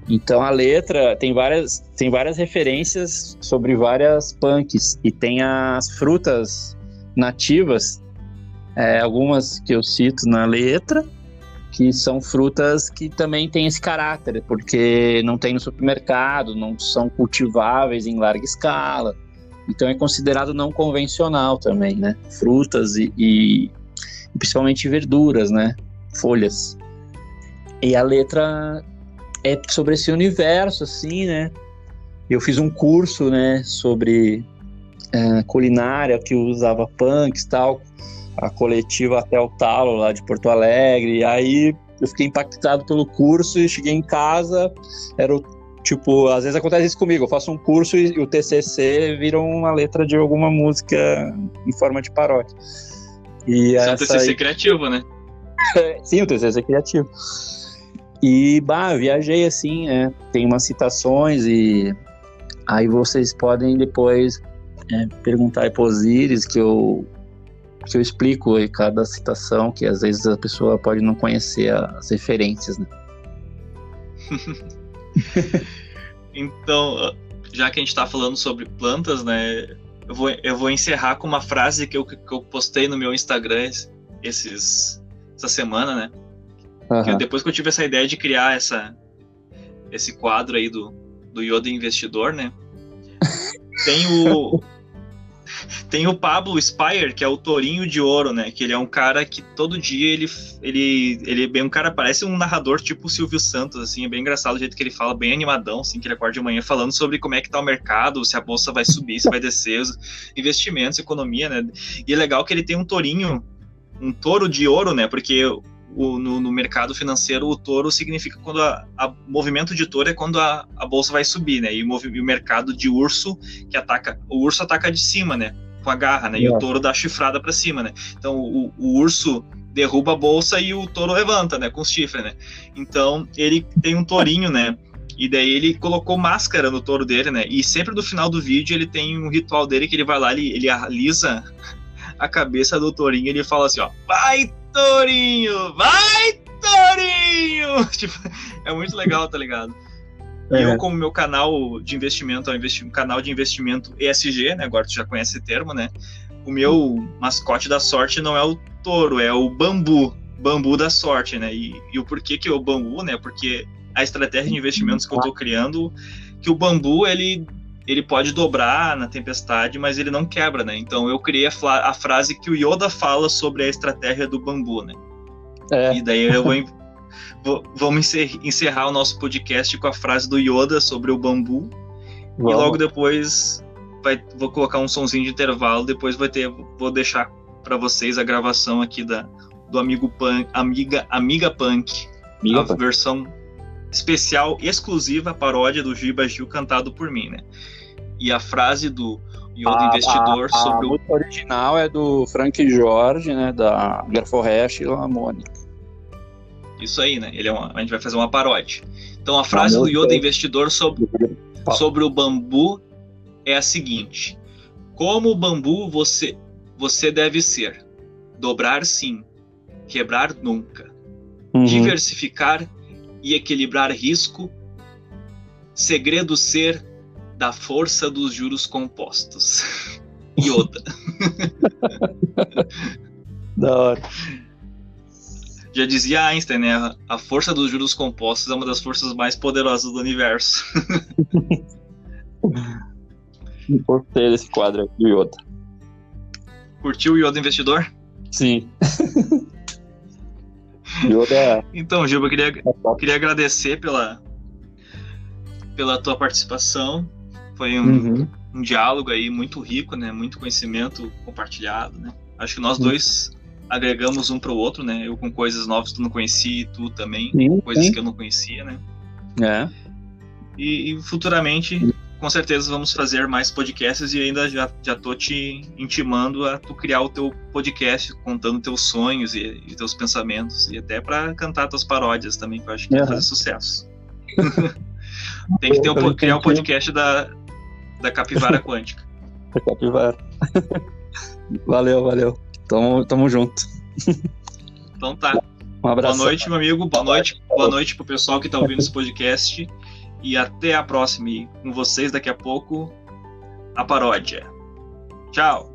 Então a letra tem várias, tem várias referências sobre várias punks e tem as frutas nativas, é, algumas que eu cito na letra, que são frutas que também têm esse caráter, porque não tem no supermercado, não são cultiváveis em larga escala. Então é considerado não convencional também, né? Frutas e, e principalmente verduras, né? Folhas. E a letra é sobre esse universo, assim, né? Eu fiz um curso, né, sobre é, culinária que usava punks tal, a coletiva até o talo lá de Porto Alegre. E aí eu fiquei impactado pelo curso e cheguei em casa, era o Tipo, às vezes acontece isso comigo. Eu faço um curso e, o TCC vira uma letra de alguma música em forma de paródia. E é um TCC aí... criativo, né? Sim, o TCC criativo. E, bah, viajei assim, é, tem umas citações e aí vocês podem depois é, perguntar aí pro Osiris que eu, que eu explico aí cada citação, que às vezes a pessoa pode não conhecer as referências, né? então, já que a gente está falando sobre plantas, né? Eu vou, eu vou encerrar com uma frase que eu, que eu postei no meu Instagram esses, essa semana, né? Uhum. Que depois que eu tive essa ideia de criar essa, esse quadro aí do, do Yoda Investidor, né? Tem o, tem o Pablo Spire, que é o Torinho de Ouro, né? Que ele é um cara que todo dia ele, ele, ele é bem um cara, parece um narrador tipo o Silvio Santos, assim, é bem engraçado o jeito que ele fala, bem animadão, assim, que ele acorda de manhã falando sobre como é que tá o mercado, se a bolsa vai subir, se vai descer, os investimentos, economia, né? E é legal que ele tem um tourinho, um touro de ouro, né? Porque o, no, no, mercado financeiro, o touro significa quando o movimento de touro é quando a, a bolsa vai subir, né? E o, e o, mercado de urso que ataca, o urso ataca de cima, né? Com a garra, né? E o touro dá chifrada para cima, né? Então o, o, urso derruba a bolsa e o touro levanta, né? Com os chifres, né? Então ele tem um tourinho, né? E daí ele colocou máscara no touro dele, né? E sempre no final do vídeo ele tem um ritual dele que ele vai lá, ele, ele alisa a cabeça do tourinho e ele fala assim, ó, vai tourinho, vai tourinho! Tipo, é muito legal, tá ligado? É. Eu, como meu canal de investimento é um canal de investimento ESG, né? Agora tu já conhece esse termo, né? O meu mascote da sorte não é o touro, é o bambu, bambu da sorte, né? E, e o porquê que é o bambu, né? Porque a estratégia de investimentos que eu estou criando, que o bambu ele ele pode dobrar na tempestade, mas ele não quebra, né? Então eu criei a, a frase que o Yoda fala sobre a estratégia do bambu, né? É. E daí eu vou, vou vamos encerrar o nosso podcast com a frase do Yoda sobre o bambu. Vamos. E logo depois vai, vou colocar um sonzinho de intervalo, depois vai ter vou deixar para vocês a gravação aqui da do amigo Punk, amiga amiga Punk, amiga a Punk. versão especial exclusiva paródia do Giba Gil cantado por mim, né? E a frase do Yoda Investidor a, sobre o. A original é do Frank Jorge, né? Da Garforresh e Lamone. Isso aí, né? Ele é uma, a gente vai fazer uma paródia. Então a frase do Yoda Investidor sobre, sobre o bambu é a seguinte: Como o bambu você, você deve ser. Dobrar sim, quebrar nunca. Uhum. Diversificar e equilibrar risco, segredo ser da força dos juros compostos. Yoda. da hora. Já dizia Einstein, né? A força dos juros compostos é uma das forças mais poderosas do universo. Gostei desse quadro aqui Yoda. Curtiu o Yoda Investidor? Sim. Yoda. Então, Gilba, eu queria, é queria agradecer pela, pela tua participação. Foi um, uhum. um diálogo aí muito rico, né? Muito conhecimento compartilhado, né? Acho que nós uhum. dois agregamos um para o outro, né? Eu com coisas novas que tu não conhecia e tu também, sim, coisas sim. que eu não conhecia, né? É. E, e futuramente com certeza vamos fazer mais podcasts e ainda já, já tô te intimando a tu criar o teu podcast contando teus sonhos e, e teus pensamentos e até para cantar tuas paródias também, que eu acho que uhum. vai fazer sucesso. Tem que ter o, criar o podcast da, da Capivara Quântica. Da Capivara. valeu, valeu. Tamo, tamo junto. Então tá. Um abraço. Boa noite, meu amigo. Boa noite. Boa noite pro pessoal que tá ouvindo esse podcast e até a próxima. E com vocês daqui a pouco, a paródia. Tchau!